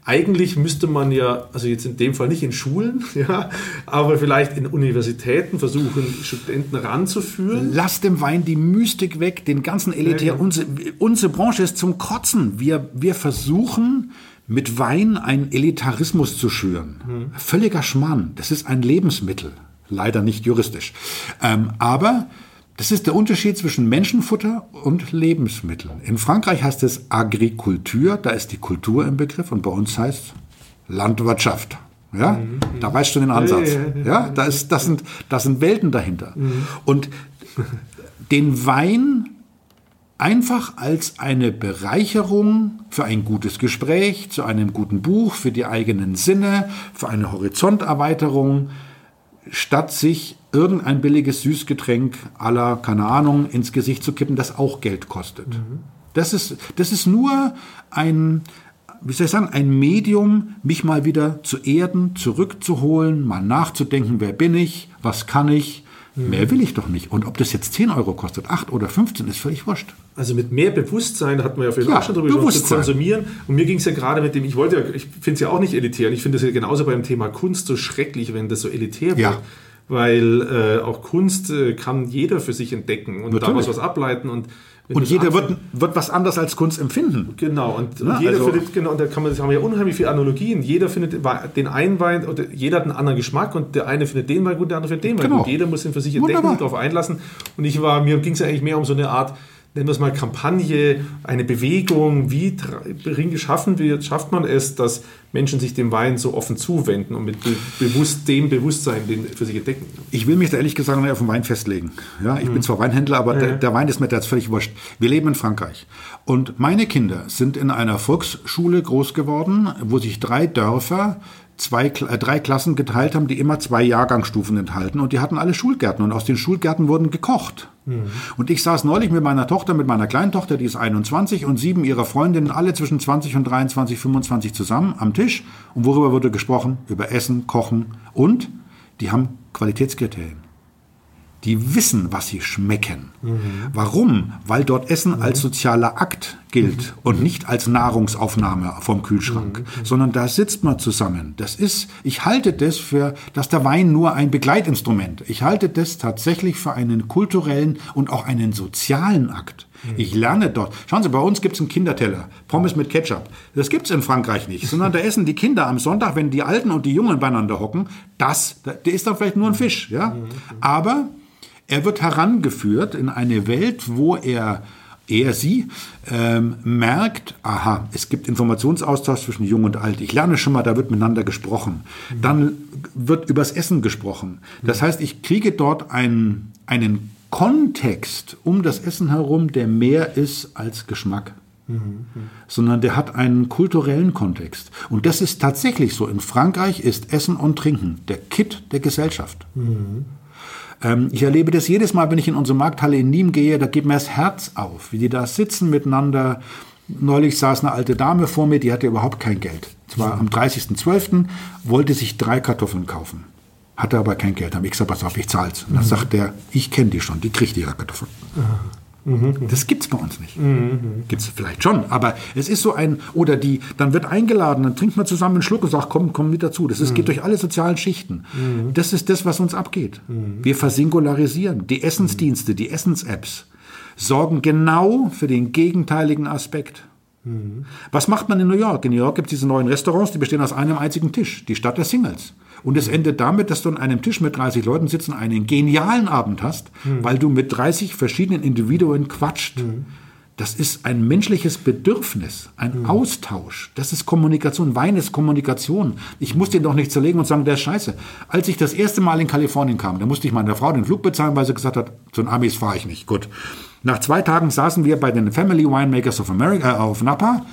Eigentlich müsste man ja, also jetzt in dem Fall nicht in Schulen, ja, aber vielleicht in Universitäten versuchen, Studenten ranzuführen. Lass dem Wein die Mystik weg, den ganzen Elitär. Ja, ja. Unsere, unsere Branche ist zum Kotzen. Wir, wir versuchen, mit Wein einen Elitarismus zu schüren. Hm. Völliger Schmarrn. Das ist ein Lebensmittel. Leider nicht juristisch. Ähm, aber das ist der Unterschied zwischen Menschenfutter und Lebensmitteln. In Frankreich heißt es Agrikultur, da ist die Kultur im Begriff und bei uns heißt Landwirtschaft. Ja, mhm. da weißt du den Ansatz. Ja, da ist, das sind, das sind Welten dahinter. Mhm. Und den Wein einfach als eine Bereicherung für ein gutes Gespräch, zu einem guten Buch, für die eigenen Sinne, für eine Horizonterweiterung, statt sich irgendein billiges Süßgetränk aller, keine Ahnung, ins Gesicht zu kippen, das auch Geld kostet. Mhm. Das, ist, das ist nur ein, wie soll ich sagen, ein Medium, mich mal wieder zu erden, zurückzuholen, mal nachzudenken, wer bin ich, was kann ich, mhm. mehr will ich doch nicht. Und ob das jetzt 10 Euro kostet, 8 oder 15, ist völlig wurscht. Also mit mehr Bewusstsein, hatten wir ja vorhin ja, auch schon drüber gesprochen, zu konsumieren. Und mir ging es ja gerade mit dem, ich wollte ja, ich finde es ja auch nicht elitär. Und ich finde es ja genauso beim Thema Kunst so schrecklich, wenn das so elitär wird. Weil äh, auch Kunst äh, kann jeder für sich entdecken und Natürlich. daraus was ableiten und und jeder wird, wird was anders als Kunst empfinden. Genau, und, ja, jeder also findet, genau, und da kann man, haben wir ja unheimlich viele Analogien. Jeder findet den einen Wein, oder jeder hat einen anderen Geschmack und der eine findet den Wein gut, der andere findet den Wein genau. gut. Jeder muss ihn für sich entdecken Wunderbar. und darauf einlassen. Und ich war, mir ging es ja eigentlich mehr um so eine Art nennen wir es mal Kampagne, eine Bewegung, wie geschaffen wird, schafft man es, dass Menschen sich dem Wein so offen zuwenden und mit bewusst, dem Bewusstsein den für sich entdecken. Ich will mich da ehrlich gesagt nicht auf den Wein festlegen. Ja, ich mhm. bin zwar Weinhändler, aber ja. der, der, Wein ist mir jetzt völlig wurscht. Wir leben in Frankreich. Und meine Kinder sind in einer Volksschule groß geworden, wo sich drei Dörfer zwei, äh, drei Klassen geteilt haben, die immer zwei Jahrgangsstufen enthalten. Und die hatten alle Schulgärten. Und aus den Schulgärten wurden gekocht. Mhm. Und ich saß neulich mit meiner Tochter, mit meiner kleinen Tochter, die ist 21, und sieben ihrer Freundinnen, alle zwischen 20 und 23, 25 zusammen am Tisch. Und worüber wurde gesprochen? Über Essen, Kochen. Und die haben Qualitätskriterien die wissen, was sie schmecken. Mhm. Warum? Weil dort Essen mhm. als sozialer Akt gilt mhm. und nicht als Nahrungsaufnahme vom Kühlschrank, mhm. sondern da sitzt man zusammen. Das ist, ich halte das für, dass der Wein nur ein Begleitinstrument. Ich halte das tatsächlich für einen kulturellen und auch einen sozialen Akt. Mhm. Ich lerne dort. Schauen Sie, bei uns gibt es einen Kinderteller, Pommes mit Ketchup. Das gibt es in Frankreich nicht, sondern da essen die Kinder am Sonntag, wenn die Alten und die Jungen beieinander hocken, das, der ist dann vielleicht nur ein Fisch, ja. Mhm. Aber er wird herangeführt in eine Welt, wo er er, sie, ähm, merkt, aha, es gibt Informationsaustausch zwischen Jung und Alt. Ich lerne schon mal, da wird miteinander gesprochen. Dann wird übers Essen gesprochen. Das heißt, ich kriege dort einen, einen Kontext um das Essen herum, der mehr ist als Geschmack. Sondern der hat einen kulturellen Kontext. Und das ist tatsächlich so. In Frankreich ist Essen und Trinken der Kit der Gesellschaft. Mhm. Ähm, ich erlebe das jedes Mal, wenn ich in unsere Markthalle in Nîmes gehe, da geht mir das Herz auf, wie die da sitzen miteinander. Neulich saß eine alte Dame vor mir, die hatte überhaupt kein Geld. Zwar am 30.12. wollte sich drei Kartoffeln kaufen, hatte aber kein Geld. Habe ich gesagt, pass auf, ich zahl's. Und dann mhm. sagt der, ich kenne die schon, die kriegt ihre Kartoffeln. Mhm. Mhm. Das es bei uns nicht. Mhm. es vielleicht schon, aber es ist so ein, oder die, dann wird eingeladen, dann trinkt man zusammen einen Schluck und sagt, komm, komm mit dazu. Das ist, mhm. geht durch alle sozialen Schichten. Mhm. Das ist das, was uns abgeht. Mhm. Wir versingularisieren. Die Essensdienste, die Essens-Apps sorgen genau für den gegenteiligen Aspekt. Mhm. Was macht man in New York? In New York gibt es diese neuen Restaurants, die bestehen aus einem einzigen Tisch, die Stadt der Singles. Und es endet damit, dass du an einem Tisch mit 30 Leuten sitzen, einen genialen Abend hast, mhm. weil du mit 30 verschiedenen Individuen quatscht. Mhm. Das ist ein menschliches Bedürfnis, ein mhm. Austausch. Das ist Kommunikation. Wein ist Kommunikation. Ich muss den doch nicht zerlegen und sagen, der ist scheiße. Als ich das erste Mal in Kalifornien kam, da musste ich meiner Frau den Flug bezahlen, weil sie gesagt hat, zu den Amis fahre ich nicht. Gut. Nach zwei Tagen saßen wir bei den Family Winemakers of America äh, auf Napa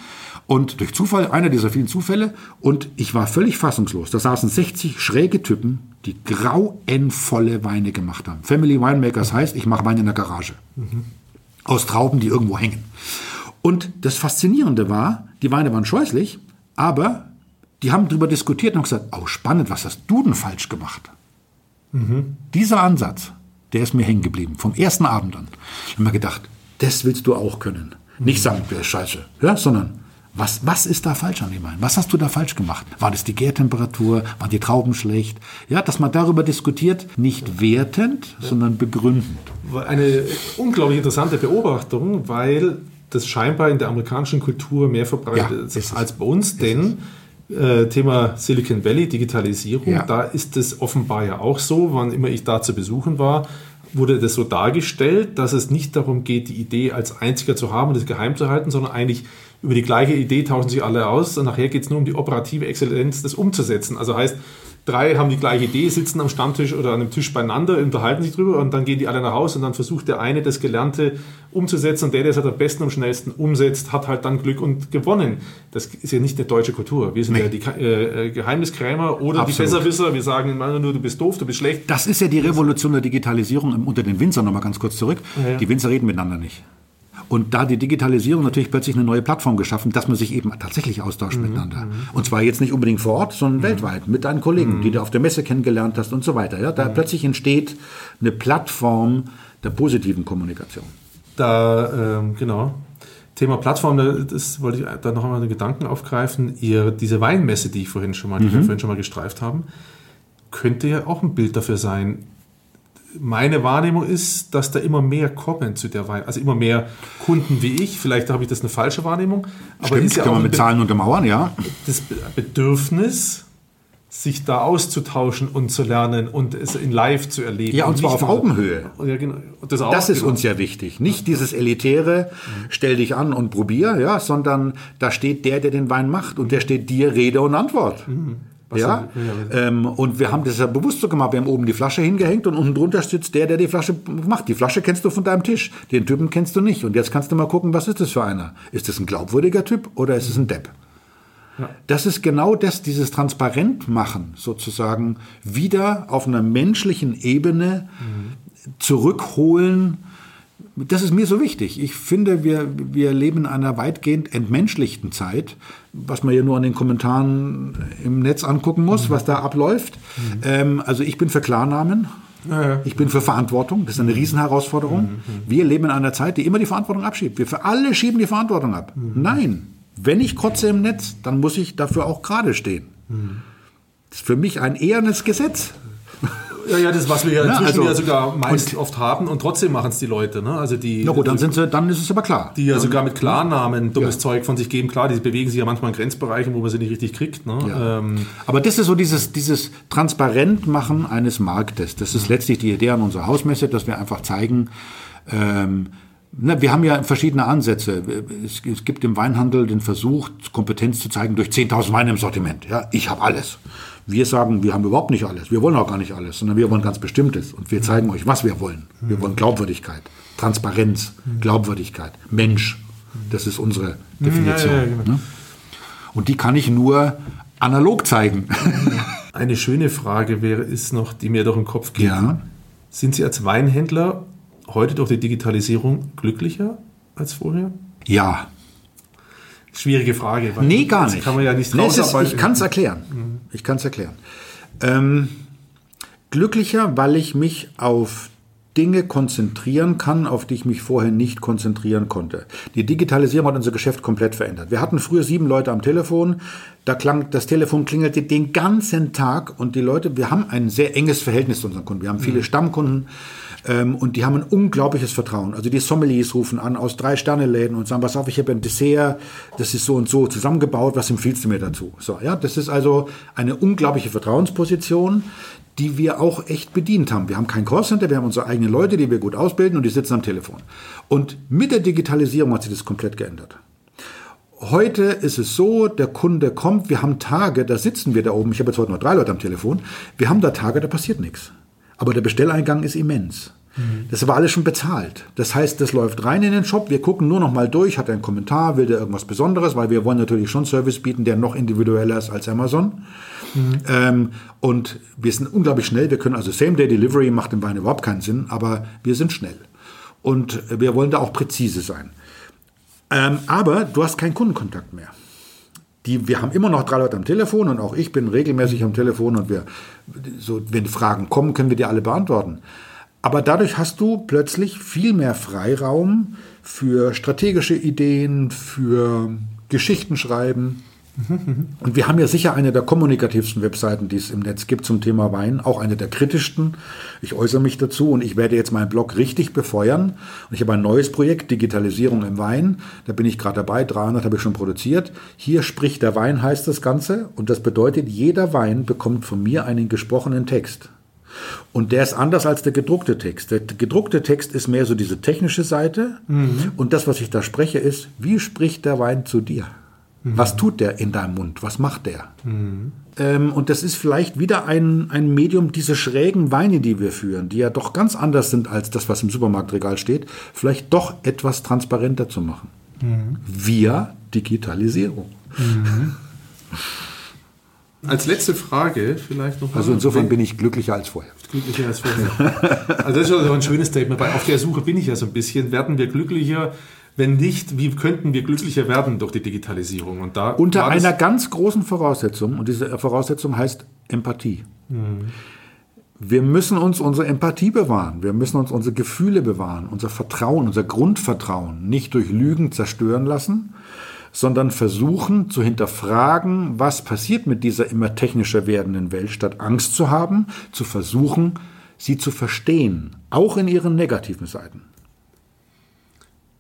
und durch Zufall, einer dieser vielen Zufälle, und ich war völlig fassungslos. Da saßen 60 schräge Typen, die grauenvolle Weine gemacht haben. Family Winemakers heißt, ich mache Wein in der Garage. Mhm. Aus Trauben, die irgendwo hängen. Und das Faszinierende war, die Weine waren scheußlich, aber die haben darüber diskutiert und gesagt, oh spannend, was hast du denn falsch gemacht? Mhm. Dieser Ansatz, der ist mir hängen geblieben, vom ersten Abend an. Ich habe mir gedacht, das willst du auch können. Nicht sagen, der ist scheiße, ja, sondern was, was ist da falsch an dem Wein? Was hast du da falsch gemacht? War das die Gärtemperatur? Waren die Trauben schlecht? Ja, dass man darüber diskutiert, nicht wertend, ja. sondern begründend. Eine unglaublich interessante Beobachtung, weil das scheinbar in der amerikanischen Kultur mehr verbreitet ja, ist als bei uns, denn Äh, Thema Silicon Valley, Digitalisierung, Ja. da ist es offenbar ja auch so, wann immer ich da zu besuchen war, wurde das so dargestellt, dass es nicht darum geht, die Idee als einziger zu haben und es geheim zu halten, sondern eigentlich über die gleiche Idee tauschen sich alle aus und nachher geht es nur um die operative Exzellenz, das umzusetzen. Also heißt, drei haben die gleiche Idee, sitzen am Stammtisch oder an einem Tisch beieinander, unterhalten sich drüber und dann gehen die alle nach Hause und dann versucht der eine das Gelernte umzusetzen und der, der es halt am besten, am schnellsten umsetzt, hat halt dann Glück und gewonnen. Das ist ja nicht eine deutsche Kultur. Wir sind Nee. ja die äh, äh, Geheimniskrämer oder Absolut. die Besserwisser. Wir sagen immer nur, du bist doof, du bist schlecht. Das ist ja die Revolution der Digitalisierung unter den Winzern, nochmal ganz kurz zurück. Ja, ja. Die Winzer reden miteinander nicht. Und da die Digitalisierung natürlich plötzlich eine neue Plattform geschaffen, dass man sich eben tatsächlich austauscht Mhm, miteinander. Und zwar jetzt nicht unbedingt vor Ort, sondern weltweit mit deinen Kollegen, Mhm. die du auf der Messe kennengelernt hast und so weiter. Ja, da plötzlich entsteht eine Plattform der positiven Kommunikation. Da, ähm, genau. Thema Plattform, da- das wollte ich da noch einmal den Gedanken aufgreifen. Ihr, diese Weinmesse, die ich vorhin schon mal, die wir vorhin schon mal gestreift haben, könnte ja auch ein Bild dafür sein. Meine Wahrnehmung ist, dass da immer mehr kommen zu der Wein, also immer mehr Kunden wie ich. Vielleicht habe ich das eine falsche Wahrnehmung, aber Stimmt, ist ja kann man mit Zahlen untermauern, ja. das Be- Bedürfnis, sich da auszutauschen und zu lernen und es in Live zu erleben. Ja, und zwar nicht auf Augenhöhe. Ja, genau. Und Das, auch, Das ist genau. uns ja wichtig. Nicht dieses elitäre, stell dich an und probier, ja, sondern da steht der, der den Wein macht und der steht dir Rede und Antwort. Ja, dann- ja, ähm, und wir haben das ja bewusst so gemacht. Wir haben oben die Flasche hingehängt und unten drunter sitzt der, der die Flasche macht. Die Flasche kennst du von deinem Tisch. Den Typen kennst du nicht. Und jetzt kannst du mal gucken, was ist das für einer? Ist das ein glaubwürdiger Typ oder ist es ein Depp? Das ist genau das, dieses Transparentmachen sozusagen wieder auf einer menschlichen Ebene zurückholen. Das ist mir so wichtig. Ich finde, wir, wir leben in einer weitgehend entmenschlichten Zeit, was man ja nur an den Kommentaren im Netz angucken muss, was da abläuft. Ähm, also ich bin für Klarnamen. Ich bin für Verantwortung. Das ist eine Riesenherausforderung. Wir leben in einer Zeit, die immer die Verantwortung abschiebt. Wir für alle schieben die Verantwortung ab. Nein. Wenn ich kotze im Netz, dann muss ich dafür auch gerade stehen. Das ist für mich ein ehernes Gesetz. Ja, ja, das, was wir ja inzwischen also- ja sogar meist oft haben und trotzdem machen es die Leute. Ne? Also die, Na gut, dann, sind sie, dann ist es aber klar. die ja sogar mit Klarnamen dummes Ja. Zeug von sich geben. Klar, die bewegen sich ja manchmal in Grenzbereichen, wo man sie nicht richtig kriegt. Ne? Ja. Ähm, Aber das ist so dieses, dieses Transparentmachen eines Marktes. Das ist letztlich die Idee an unserer Hausmesse, dass wir einfach zeigen, ähm, na, wir haben ja verschiedene Ansätze. Es, es gibt im Weinhandel den Versuch, Kompetenz zu zeigen durch 10.000 Weine im Sortiment. Ja, ich habe alles. Wir sagen, wir haben überhaupt nicht alles. Wir wollen auch gar nicht alles, sondern wir wollen ganz Bestimmtes. Und wir zeigen euch, was wir wollen. Wir wollen Glaubwürdigkeit, Transparenz, Glaubwürdigkeit, Mensch. Das ist unsere Definition. ja, ja, genau. ne? Und die kann ich nur analog zeigen. eine schöne Frage wäre, ist noch, die mir durch den Kopf geht. Ja. Sind Sie als Weinhändler heute durch die Digitalisierung glücklicher als vorher? Ja. Schwierige Frage. weil Nee, gar nicht. kann man ja nicht nee, ist. Ich kann es erklären. Ich kann es erklären. Ähm, glücklicher, weil ich mich auf Dinge konzentrieren kann, auf die ich mich vorher nicht konzentrieren konnte. Die Digitalisierung hat unser Geschäft komplett verändert. Wir hatten früher sieben Leute am Telefon, da klang, das Telefon klingelte den ganzen Tag und die Leute, wir haben ein sehr enges Verhältnis zu unseren Kunden. Wir haben viele Stammkunden ähm, und die haben ein unglaubliches Vertrauen. Also die Sommeliers rufen an aus drei Sterneläden und sagen, pass auf, ich habe ein Dessert, das ist so und so zusammengebaut, was empfiehlst du mir dazu? So, ja, das ist also eine unglaubliche Vertrauensposition, die wir auch echt bedient haben. Wir haben kein Callcenter, wir haben unsere eigenen Leute, die wir gut ausbilden und die sitzen am Telefon. Und mit der Digitalisierung hat sich das komplett geändert. Heute ist es so, der Kunde kommt, wir haben Tage, da sitzen wir da oben, ich habe jetzt heute noch drei Leute am Telefon, wir haben da Tage, da passiert nichts. Aber der Bestelleingang ist immens. Das war alles schon bezahlt. Das heißt, das läuft rein in den Shop, wir gucken nur noch mal durch, hat er einen Kommentar, will der irgendwas Besonderes, weil wir wollen natürlich schon Service bieten, der noch individueller ist als Amazon. Ähm, und wir sind unglaublich schnell, wir können also Same-Day-Delivery macht im Wein überhaupt keinen Sinn, aber wir sind schnell. Und wir wollen da auch präzise sein. Ähm, aber du hast keinen Kundenkontakt mehr. Die, wir haben immer noch drei Leute am Telefon und auch ich bin regelmäßig am Telefon und wir, so, wenn Fragen kommen, können wir die alle beantworten. Aber dadurch hast du plötzlich viel mehr Freiraum für strategische Ideen, für Geschichten schreiben. Und wir haben ja sicher eine der kommunikativsten Webseiten, die es im Netz gibt zum Thema Wein, auch eine der kritischsten. Ich äußere mich dazu und ich werde jetzt meinen Blog richtig befeuern. Und ich habe ein neues Projekt, Digitalisierung im Wein. Da bin ich gerade dabei, 300 habe ich schon produziert. Hier spricht der Wein, heißt das Ganze. Und das bedeutet, jeder Wein bekommt von mir einen gesprochenen Text. Und der ist anders als der gedruckte Text. Der gedruckte Text ist mehr so diese technische Seite. Mhm. Und das, was ich da spreche, ist, wie spricht der Wein zu dir? Mhm. Was tut der in deinem Mund? Was macht der? Mhm. Ähm, und das ist vielleicht wieder ein, ein Medium, diese schrägen Weine, die wir führen, die ja doch ganz anders sind als das, was im Supermarktregal steht, vielleicht doch etwas transparenter zu machen. Mhm. Via Digitalisierung. Als letzte Frage vielleicht noch. Also insofern bin ich glücklicher als vorher. Glücklicher als vorher. also das ist also ein schönes Statement. Auf der Suche bin ich ja so ein bisschen. Werden wir glücklicher? Wenn nicht, wie könnten wir glücklicher werden durch die Digitalisierung? Und da Unter einer ganz großen Voraussetzung, und diese Voraussetzung heißt Empathie. Mhm. Wir müssen uns unsere Empathie bewahren, wir müssen uns unsere Gefühle bewahren, unser Vertrauen, unser Grundvertrauen nicht durch Lügen zerstören lassen, sondern versuchen zu hinterfragen, was passiert mit dieser immer technischer werdenden Welt, statt Angst zu haben, zu versuchen, sie zu verstehen, auch in ihren negativen Seiten.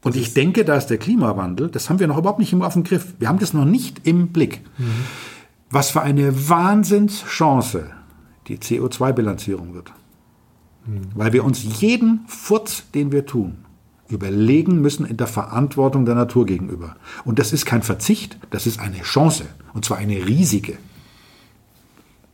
Und ich denke, da ist der Klimawandel, das haben wir noch überhaupt nicht auf dem Griff. Wir haben das noch nicht im Blick. Mhm. Was für eine Wahnsinnschance die CO2-Bilanzierung wird. Mhm. Weil wir uns jeden Furz, den wir tun, überlegen müssen in der Verantwortung der Natur gegenüber. Und das ist kein Verzicht, das ist eine Chance. Und zwar eine riesige.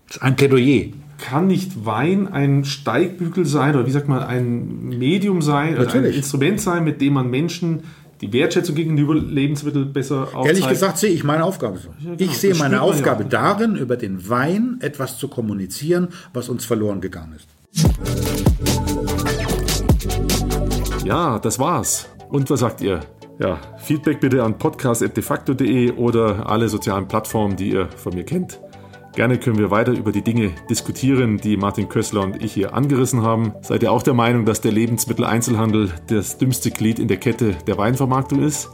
Das ist ein Plädoyer kann nicht Wein ein Steigbügel sein oder wie sagt man, ein Medium sein, Natürlich. ein Instrument sein, mit dem man Menschen die Wertschätzung gegenüber Lebensmitteln besser aufzeigt? Ehrlich gesagt sehe ich meine Aufgabe so. Ja, genau. Ich sehe meine Aufgabe ja darin, über den Wein etwas zu kommunizieren, was uns verloren gegangen ist. Ja, das war's. Und was sagt ihr? Ja, Feedback bitte an podcast.defacto.de oder alle sozialen Plattformen, die ihr von mir kennt. Gerne können wir weiter über die Dinge diskutieren, die Martin Kössler und ich hier angerissen haben. Seid ihr auch der Meinung, dass der Lebensmitteleinzelhandel das dümmste Glied in der Kette der Weinvermarktung ist?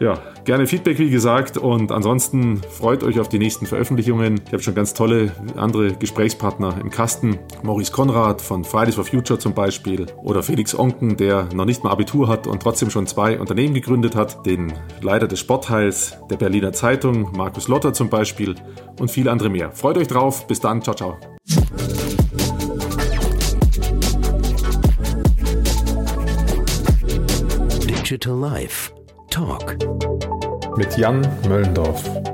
Ja, gerne Feedback, wie gesagt. Und ansonsten freut euch auf die nächsten Veröffentlichungen. Ich habe schon ganz tolle andere Gesprächspartner im Kasten. Maurice Konrad von Fridays for Future zum Beispiel. Oder Felix Onken, der noch nicht mal Abitur hat und trotzdem schon zwei Unternehmen gegründet hat. Den Leiter des Sportteils der Berliner Zeitung, Markus Lotter zum Beispiel. Und viele andere mehr. Freut euch drauf. Bis dann. Ciao, ciao. Digital Life Talk mit Jan Möllendorf.